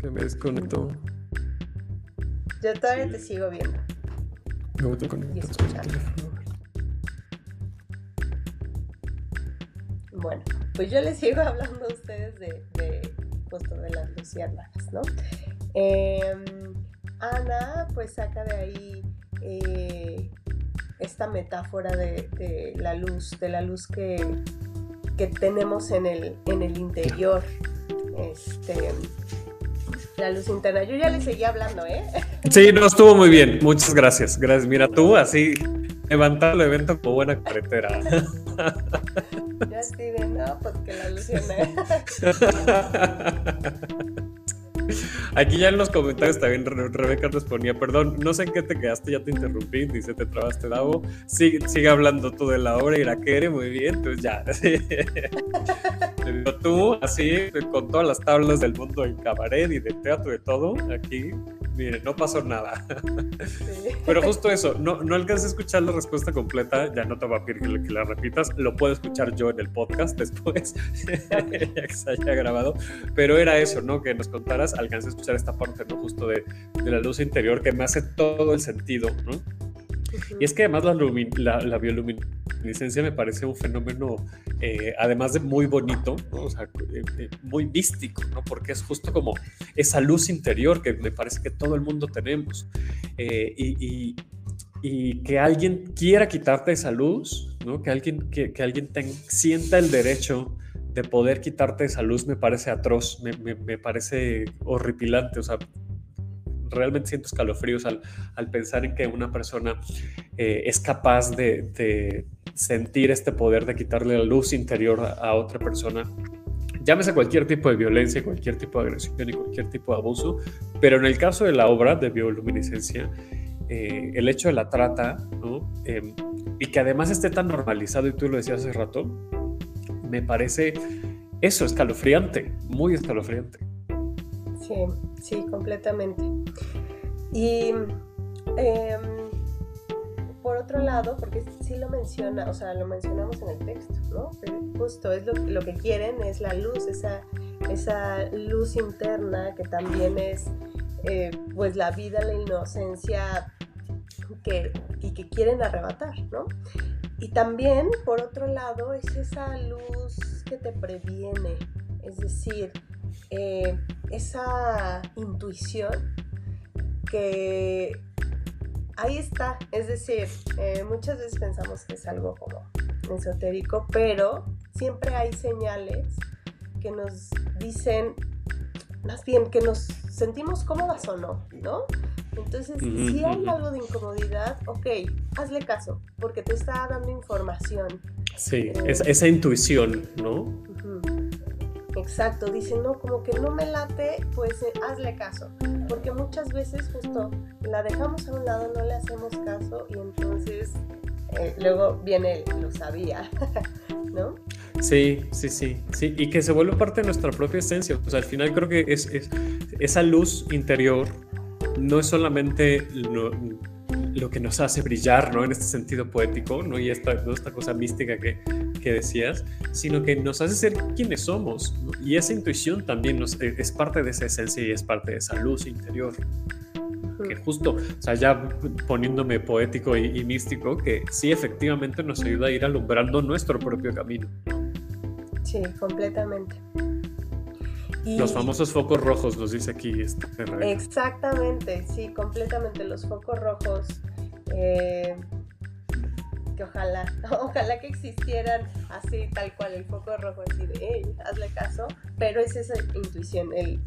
que me desconectó. Yo todavía te sigo viendo. Luego te conectas con teléfono. Bueno, pues yo les sigo hablando a ustedes de, de de las luciérnagas, ¿no? Em, Ana pues saca de ahí eh, esta metáfora de, la luz, de la luz que, que tenemos en el, en el interior. Este, la luz interna. Yo ya le seguí hablando, ¿eh? Sí, no, estuvo muy bien. Muchas gracias. Gracias. Mira, tú así levantar el evento como buena carretera. Yo así de no, pues que la luz Aquí ya en los comentarios también Rebeca nos ponía, perdón, no sé en qué te quedaste, ya te interrumpí, dice, te trabaste Davo. Sigue, hablando tú de la obra y la quiere, muy bien, entonces ya. Tú, así, con todas las tablas del mundo del cabaret y del teatro de todo, aquí Mire, no pasó nada. Pero justo eso, no, no alcancé a escuchar la respuesta completa, ya no te voy a pedir que, la repitas, lo puedo escuchar yo en el podcast después, ya que se haya grabado, pero era eso, ¿no? Que nos contaras, alcancé a escuchar esta parte, ¿no? Justo de, de la luz interior que me hace todo el sentido, ¿no? Y es que además la, bioluminiscencia me parece un fenómeno, eh, además de muy bonito, o sea, eh, eh, muy místico, ¿no? porque es justo como esa luz interior que me parece que todo el mundo tenemos. y, que alguien quiera quitarte esa luz, ¿no? que alguien, que, alguien sienta el derecho de poder quitarte esa luz me parece atroz, me, me, me parece horripilante, o sea, realmente siento escalofríos al, pensar en que una persona eh, es capaz de, sentir este poder de quitarle la luz interior a, otra persona. Llámese cualquier tipo de violencia, cualquier tipo de agresión y cualquier tipo de abuso, pero en el caso de la obra de bioluminiscencia, eh, el hecho de la trata, em, y que además esté tan normalizado, y tú lo decías hace rato, me parece eso, escalofriante, muy escalofriante. Sí, sí, completamente. Y em, por otro lado, porque sí lo menciona, o sea, lo mencionamos en el texto, ¿no? justo es lo, que quieren, es la luz, esa, esa luz interna que también es eh, pues la vida, la inocencia que, y que quieren arrebatar, ¿no? Y también, por otro lado, es esa luz que te previene, es decir, eh, esa intuición que ahí está. Es decir, eh, muchas veces pensamos que es algo como esotérico, pero siempre hay señales que nos dicen, más bien que nos sentimos cómodas o no, ¿no? Entonces, si hay algo de incomodidad, ok, hazle caso, porque te está dando información. Sí, eh, esa, intuición, ¿no? Exacto, dicen, no, como que no me late, pues eh, hazle caso. Porque muchas veces justo la dejamos a un lado, no le hacemos caso y entonces eh, luego viene lo sabía, ¿no? Sí, sí, sí, sí. Y que se vuelve parte de nuestra propia esencia. O sea, al final creo que es, es esa luz interior no es solamente lo, lo que nos hace brillar, ¿no? En este sentido poético, ¿no? Y esta, esta cosa mística que, que, decías, sino que nos hace ser quienes somos. Y esa intuición también nos, e, es parte de esa esencia y es parte de esa luz interior. Que justo, o sea, ya poniéndome poético y, místico, que sí efectivamente nos ayuda a ir alumbrando nuestro propio camino. Sí, completamente. Los famosos focos rojos, nos dice aquí. Este Exactamente, sí, completamente. Los focos rojos. Eh, que ojalá, ojalá que existieran así, tal cual, el foco rojo, así de, hey, hazle caso. Pero es esa intuición, el.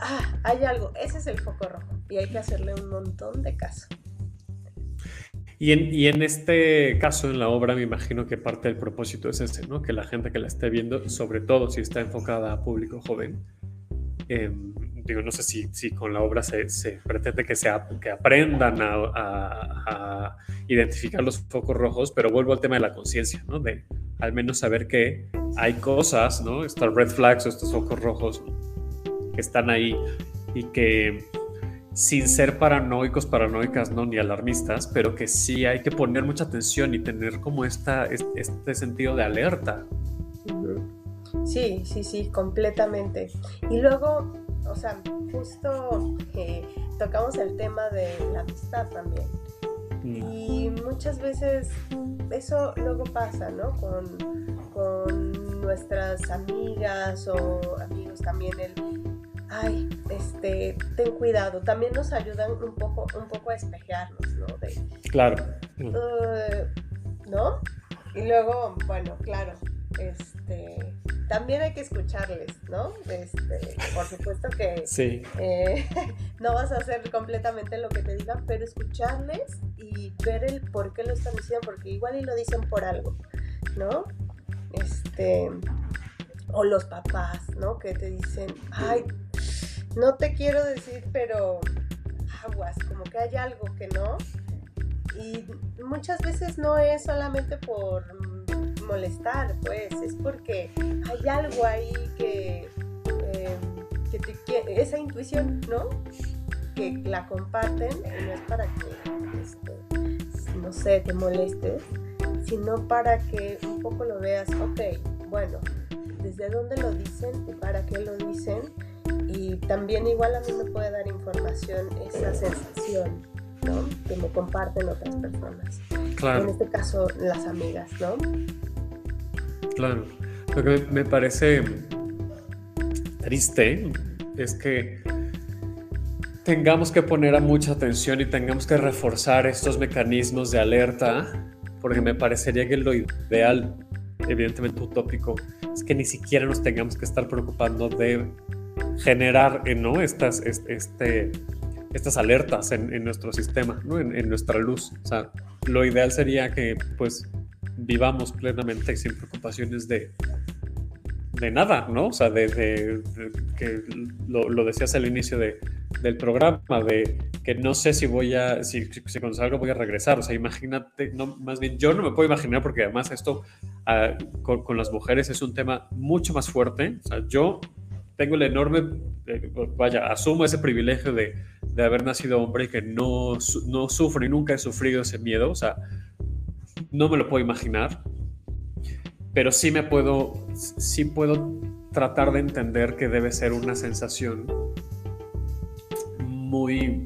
Ah, hay algo, ese es el foco rojo. Y hay que hacerle un montón de caso. Y en, y en, este caso, en la obra, me imagino que parte del propósito es ese, ¿no? Que la gente que la esté viendo, sobre todo si está enfocada a público joven, em, digo, no sé si, si con la obra se, se pretende que, sea, que aprendan a, a, identificar los focos rojos, pero vuelvo al tema de la conciencia, ¿no? De al menos saber que hay cosas, ¿no? Red flags o estos focos rojos que están ahí y que sin ser paranoicos, paranoicas, ¿no? Ni alarmistas, pero que sí hay que poner mucha atención y tener como esta, este sentido de alerta. Sí, sí, sí, completamente. Y luego, o sea, justo eh, tocamos el tema de la amistad también. Mm. Y muchas veces eso luego pasa, ¿no? Con, con nuestras amigas o amigos también el ay, este, ten cuidado, también nos ayudan un poco, un poco a espejearnos, ¿no? claro. Uh, ¿No? Y luego, bueno, claro, este, también hay que escucharles, ¿no? Este, por supuesto que sí. Eh, no vas a hacer completamente lo que te digan, pero escucharles y ver el por qué lo están diciendo, porque igual y lo dicen por algo, ¿no? Este, o los papás, ¿no? Que te dicen, ay, no te quiero decir, pero aguas, como que hay algo que no. Y muchas veces no es solamente por molestar, pues, es porque hay algo ahí que, eh, que, te, esa intuición, ¿no? Que la comparten y no es para que, este, no sé, te molestes, sino para que un poco lo veas, ok, bueno, desde dónde lo dicen y para qué lo dicen. Y también igual a mí me puede dar información esa sensación, ¿no? Que me comparten otras personas. Claro. En este caso, las amigas, ¿no? Claro. Lo que me parece triste es que tengamos que poner a mucha atención y tengamos que reforzar estos mecanismos de alerta, porque me parecería que lo ideal, evidentemente utópico, es que ni siquiera nos tengamos que estar preocupando de generar ¿no? estas, este, estas alertas en, nuestro sistema, ¿no? en, nuestra luz. O sea, lo ideal sería que pues vivamos plenamente sin preocupaciones de, de nada, ¿no? O sea, de, que lo, lo, decías al inicio de, del programa, de que no sé si voy a, si, si cuando salgo voy a regresar, o sea, imagínate, no, más bien yo no me puedo imaginar porque además esto ah, con, las mujeres es un tema mucho más fuerte, o sea, yo tengo el enorme, eh, vaya, asumo ese privilegio de, de haber nacido hombre y que no, no sufro y nunca he sufrido ese miedo, o sea, no me lo puedo imaginar, pero sí me puedo, sí puedo tratar de entender que debe ser una sensación muy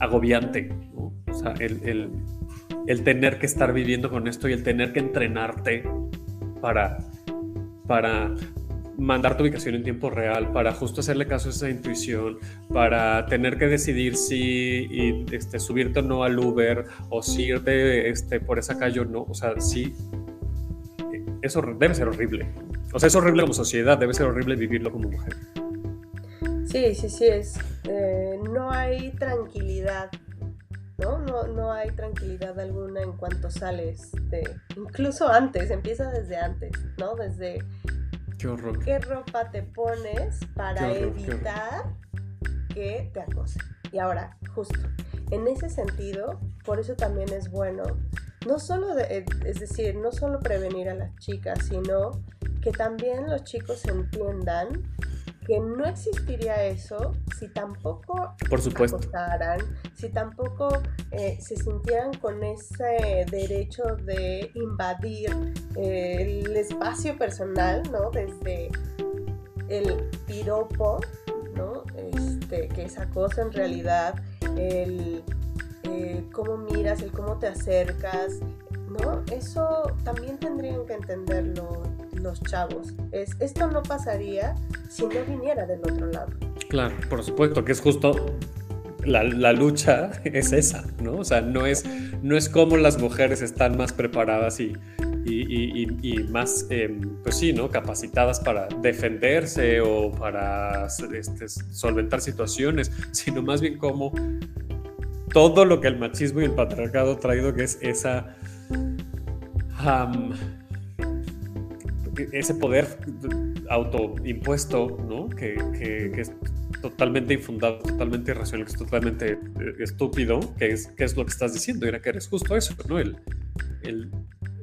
agobiante, o sea, el, el, tener que estar viviendo con esto y el tener que entrenarte para, para mandar tu ubicación en tiempo real, para justo hacerle caso a esa intuición, para tener que decidir si este, subirte o no al Uber o si irte este, por esa calle o no. O sea, sí, eso debe ser horrible. O sea, es horrible como sociedad, debe ser horrible vivirlo como mujer. Sí, sí, sí, es. Eh, no hay tranquilidad, ¿no? ¿no? No hay tranquilidad alguna en cuanto sales de. Incluso antes, empieza desde antes, ¿no? Desde. Qué horror. ¿Qué ropa te pones para evitar que te acosen? Y ahora, justo, en ese sentido, por eso también es bueno no solo, eh, es decir, no solo prevenir a las chicas, sino que también los chicos entiendan que no existiría eso si tampoco Por supuesto. si tampoco eh, se sintieran con ese derecho de invadir eh, el espacio personal, ¿no? Desde el piropo, ¿no? Este, que esa cosa en realidad, el eh, cómo miras, el cómo te acercas, ¿no? Eso también tendrían que entenderlo los chavos. Es, esto no pasaría si no viniera del otro lado. Claro, por supuesto, que es justo la, la, lucha es esa, ¿no? O sea, no es, no es como las mujeres están más preparadas y, y, y, más, eh, pues sí, ¿no? Capacitadas para defenderse o para este, solventar situaciones, sino más bien como todo lo que el machismo y el patriarcado ha traído, que es esa. Ese poder autoimpuesto, ¿no? Que, que, es totalmente infundado, totalmente irracional, que es totalmente eh, estúpido, que es, que es lo que estás diciendo, era que eres justo eso, ¿no? El, el,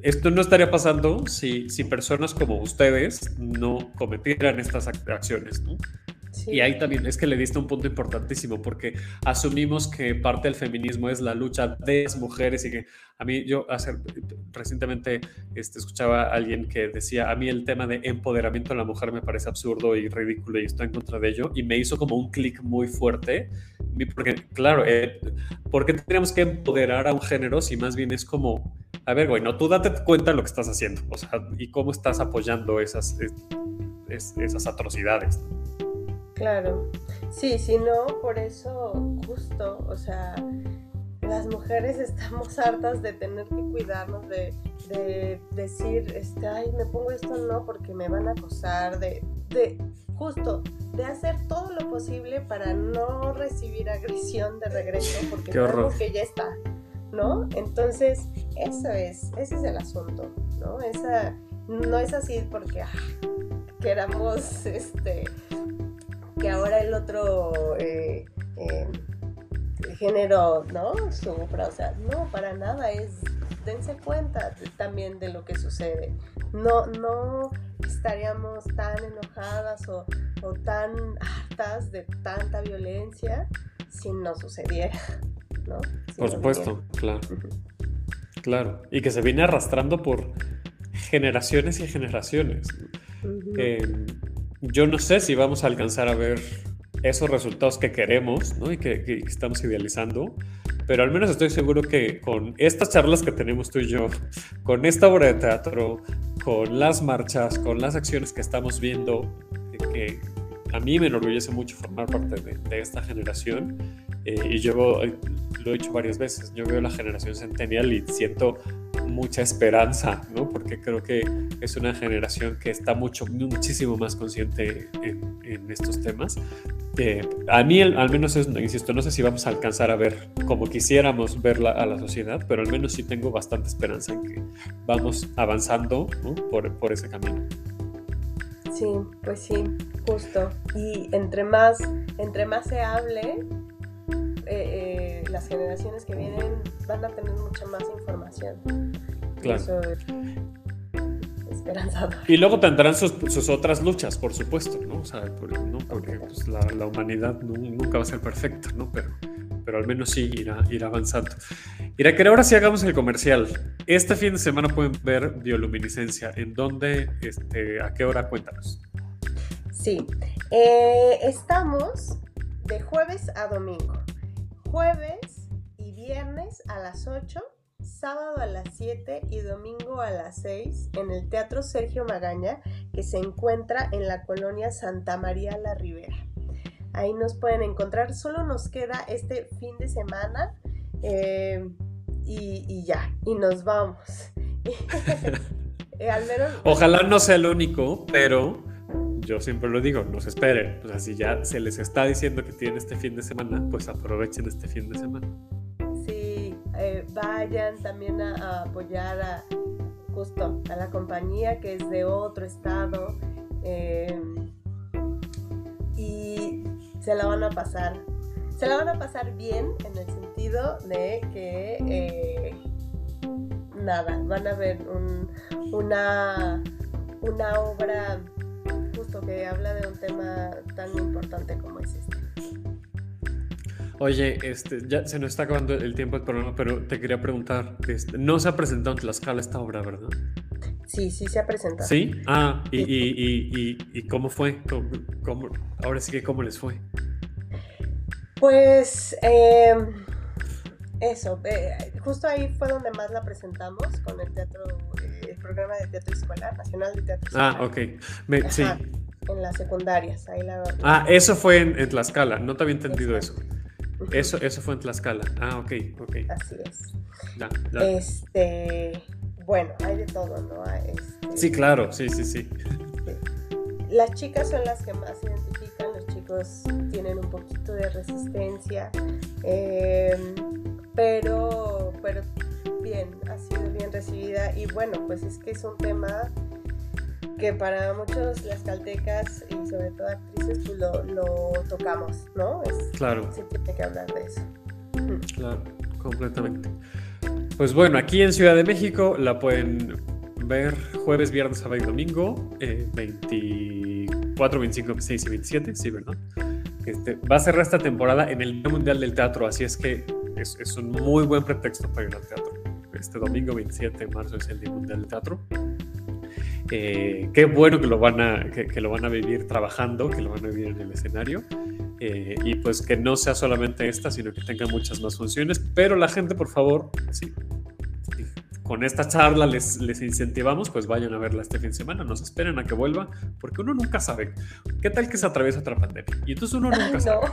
esto no estaría pasando si, si personas como ustedes no cometieran estas acciones, ¿no? Y ahí también es que le diste un punto importantísimo porque asumimos que parte del feminismo es la lucha de las mujeres y que a mí yo recientemente este, escuchaba a alguien que decía, a mí el tema de empoderamiento de la mujer me parece absurdo y ridículo y estoy en contra de ello y me hizo como un clic muy fuerte porque claro, eh, ¿por qué tenemos que empoderar a un género si más bien es como a ver, güey, no, tú date cuenta de lo que estás haciendo, o sea, y cómo estás apoyando esas, esas atrocidades. Claro, sí, si no, por eso justo, o sea, las mujeres estamos hartas de tener que cuidarnos, de, decir, este, ay, me pongo esto no porque me van a acosar, de, de justo, de hacer todo lo posible para no recibir agresión de regreso porque sabemos que ya está, ¿no? Entonces, eso es, ese es el asunto, ¿no? Esa, no es así porque ah, queramos, este, que ahora el otro... Eh, eh, género, ¿no? Sufra, o sea, no, para nada, es, dense cuenta también de lo que sucede. No, no estaríamos tan enojadas o, tan hartas de tanta violencia si no sucediera, ¿no? por supuesto, claro. Claro, y que se viene arrastrando por generaciones y generaciones. Em, yo no sé si vamos a alcanzar a ver esos resultados que queremos ¿no? y que, estamos idealizando, pero al menos estoy seguro que con estas charlas que tenemos tú y yo, con esta obra de teatro, con las marchas, con las acciones que estamos viendo, que, a mí me enorgullece mucho formar parte de, esta generación, eh, y yo eh, lo he dicho varias veces, yo veo la generación centennial y siento mucha esperanza, ¿no? Porque creo que es una generación que está mucho, muchísimo más consciente en, estos temas. a mí, al, menos, es, insisto, no sé si vamos a alcanzar a ver como quisiéramos verla a la sociedad, pero al menos sí tengo bastante esperanza en que vamos avanzando por, por ese camino. Sí, pues sí, justo. Y entre más, entre más se hable, eh, eh, las generaciones que vienen van a tener mucha más información. Claro. esperanzador. Y luego tendrán sus, otras luchas, por supuesto, ¿no? O sea, porque pues, la, humanidad nunca va a ser perfecta, ¿no? Pero, pero al menos sí irá, irá avanzando. Irá, que ahora sí hagamos el comercial. Este fin de semana pueden ver bioluminiscencia. ¿En dónde? Este, ¿A qué hora? Cuéntanos. Sí, eh, estamos de jueves a domingo jueves y viernes a las 8, sábado a las 7 y domingo a las 6 en el Teatro Sergio Magaña que se encuentra en la colonia Santa María la Ribera. Ahí nos pueden encontrar, solo nos queda este fin de semana eh, y, ya, y nos vamos. Eh, Ojalá no sea el único, pero yo siempre lo digo, no se esperen. O sea, si ya se les está diciendo que tienen este fin de semana, pues aprovechen este fin de semana. Sí, eh, vayan también a, apoyar a justo a la compañía que es de otro estado em, y se la van a pasar. Se la van a pasar bien en el sentido de que eh, nada, van a ver una, una obra que habla de un tema tan importante como es este. Oye, este, ya se nos está acabando el tiempo del programa, pero te quería preguntar, este, no se ha presentado en Tlaxcala esta obra, ¿verdad? Sí, sí se ha presentado. ¿Sí? Ah, ¿y, y, y, cómo fue? ¿Cómo, ahora sí que cómo les fue. Pues eh, eso, eh, justo ahí fue donde más la presentamos con el teatro, eh, el programa de teatro escolar, nacional de teatro ah, escolar. Ah, ok. sí en las secundarias. Ahí la, ah, eso fue en, Tlaxcala, no te había entendido eso. Eso, eso fue en Tlaxcala. Ah, ok, ok. Así es. Este, bueno, hay de todo, ¿no? Este, sí, claro, sí, sí, sí. Las chicas son las que más identifican, los chicos tienen un poquito de resistencia, em, pero, pero bien, ha sido bien recibida y bueno, pues es que es un tema que para muchos las caltecas y sobre todo actrices pues lo, tocamos, ¿no? claro. Se tiene que hablar de eso. Claro, completamente. Pues bueno, aquí en Ciudad de México la pueden ver jueves, viernes, sábado y domingo, 24, 25, 26 y 27, sí, ¿verdad? Este, va a cerrar esta temporada en el Día Mundial del Teatro, así es que es, es un muy buen pretexto para ir al teatro. Este domingo 27 de marzo es el Día Mundial del Teatro. Eh, qué bueno que lo, van a, que, lo van a vivir trabajando, que lo van a vivir en el escenario. Eh, y pues que no sea solamente esta, sino que tenga muchas más funciones. Pero la gente, por favor, sí, con esta charla les, les incentivamos, pues vayan a verla este fin de semana, nos esperen a que vuelva, porque uno nunca sabe. ¿Qué tal que se atraviesa otra pandemia? Y entonces uno nunca sabe.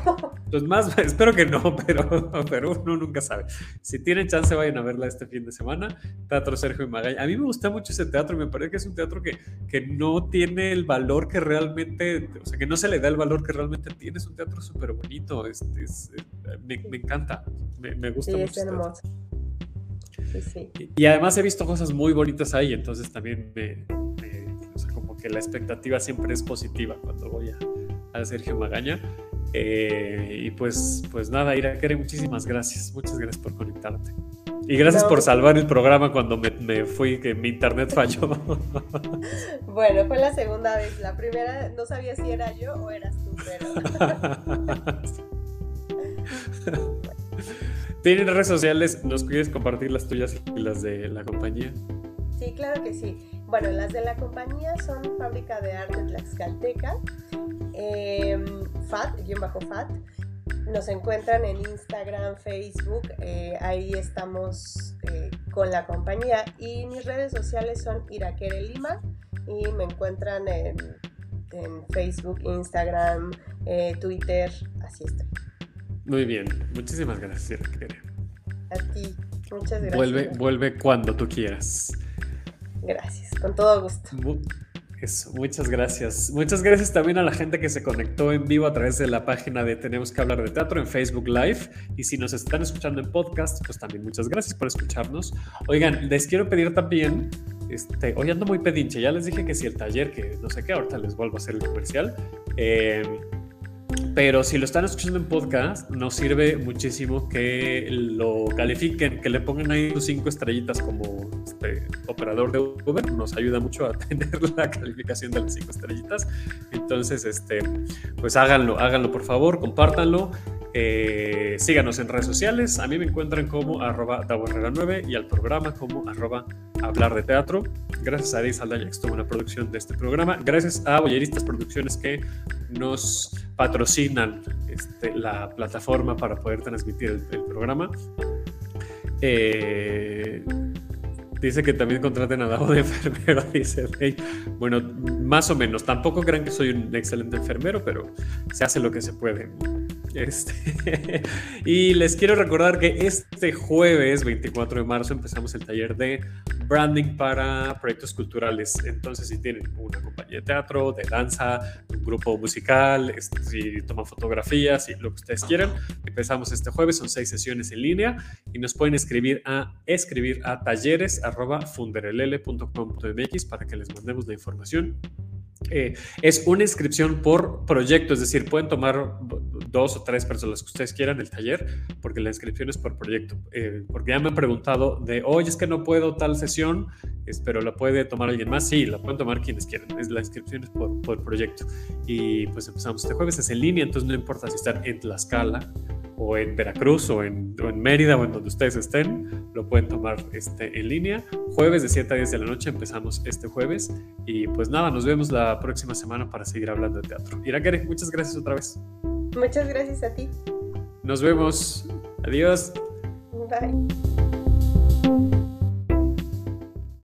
Entonces, más, espero que no, pero, pero uno nunca sabe. Si tienen chance, vayan a verla este fin de semana. Teatro Sergio y. A mí me gusta mucho ese teatro, me parece que es un teatro que, que no tiene el valor que realmente, o sea, que no se le da el valor que realmente tiene. Es un teatro súper bonito, es, me, me, encanta, me, me gusta sí, mucho. Es hermoso. Sí, sí. Y, y, además he visto cosas muy bonitas ahí, entonces también me, o sea, como que la expectativa siempre es positiva cuando voy a, a Sergio Magaña. Eh, y pues, pues nada, Iraquere, muchísimas gracias. Muchas gracias por conectarte. Y gracias no. por salvar el programa cuando me, me, fui, que mi internet falló. Bueno, fue la segunda vez. La primera no sabía si era yo o eras tú, pero. ¿Tienen redes sociales? ¿Nos quieres compartir las tuyas y las de la compañía? Sí, claro que sí. Bueno, las de la compañía son Fábrica de Arte Tlaxcalteca, eh, FAT, guion bajo FAT. Nos encuentran en Instagram, Facebook, eh, ahí estamos eh, con la compañía. Y mis redes sociales son Iraquere Lima y me encuentran en, en Facebook, Instagram, eh, Twitter, así estoy. Muy bien, muchísimas gracias. A ti, muchas gracias. Vuelve, vuelve cuando tú quieras. Gracias, con todo gusto. Eso, muchas gracias. Muchas gracias también a la gente que se conectó en vivo a través de la página de Tenemos que hablar de teatro en Facebook Live. Y si nos están escuchando en podcast, pues también muchas gracias por escucharnos. Oigan, les quiero pedir también, este, hoy ando muy pedinche, ya les dije que si el taller, que no sé qué, ahorita les vuelvo a hacer el comercial. Eh, pero si lo están escuchando en podcast, nos sirve muchísimo que lo califiquen, que le pongan ahí sus cinco estrellitas como este, operador de Uber. Nos ayuda mucho a tener la calificación de las cinco estrellitas. Entonces, este, pues háganlo, háganlo por favor, compártanlo. Eh, síganos en redes sociales. A mí me encuentran como arroba 9 y al programa como arroba hablar de teatro. Gracias a Eddie Saldaña que estuvo en la producción de este programa. Gracias a Bolleristas Producciones que nos patrocinan este, la plataforma para poder transmitir el, el programa. Eh, dice que también contraten a Davo de enfermero, dice hey, Bueno, más o menos. Tampoco crean que soy un excelente enfermero, pero se hace lo que se puede. Este, y les quiero recordar que este jueves 24 de marzo empezamos el taller de branding para proyectos culturales. Entonces, si tienen una compañía de teatro, de danza, un grupo musical, este, si toman fotografías y lo que ustedes quieran, empezamos este jueves. Son seis sesiones en línea y nos pueden escribir a escribir a talleres funderelele.com.mx para que les mandemos la información. Eh, es una inscripción por proyecto, es decir, pueden tomar dos o tres personas que ustedes quieran el taller, porque la inscripción es por proyecto. Eh, porque ya me han preguntado de, oye, es que no puedo tal sesión, pero la puede tomar alguien más. Sí, la pueden tomar quienes quieran. Es, la inscripción es por, por proyecto. Y pues empezamos este jueves, es en línea, entonces no importa si están en Tlaxcala o en Veracruz o en, o en, Mérida o en donde ustedes estén, lo pueden tomar este, en línea. Jueves de 7 a 10 de la noche empezamos este jueves y pues nada, nos vemos la próxima semana para seguir hablando de teatro. Irakere, muchas gracias otra vez. Muchas gracias a ti. Nos vemos. Adiós. Bye.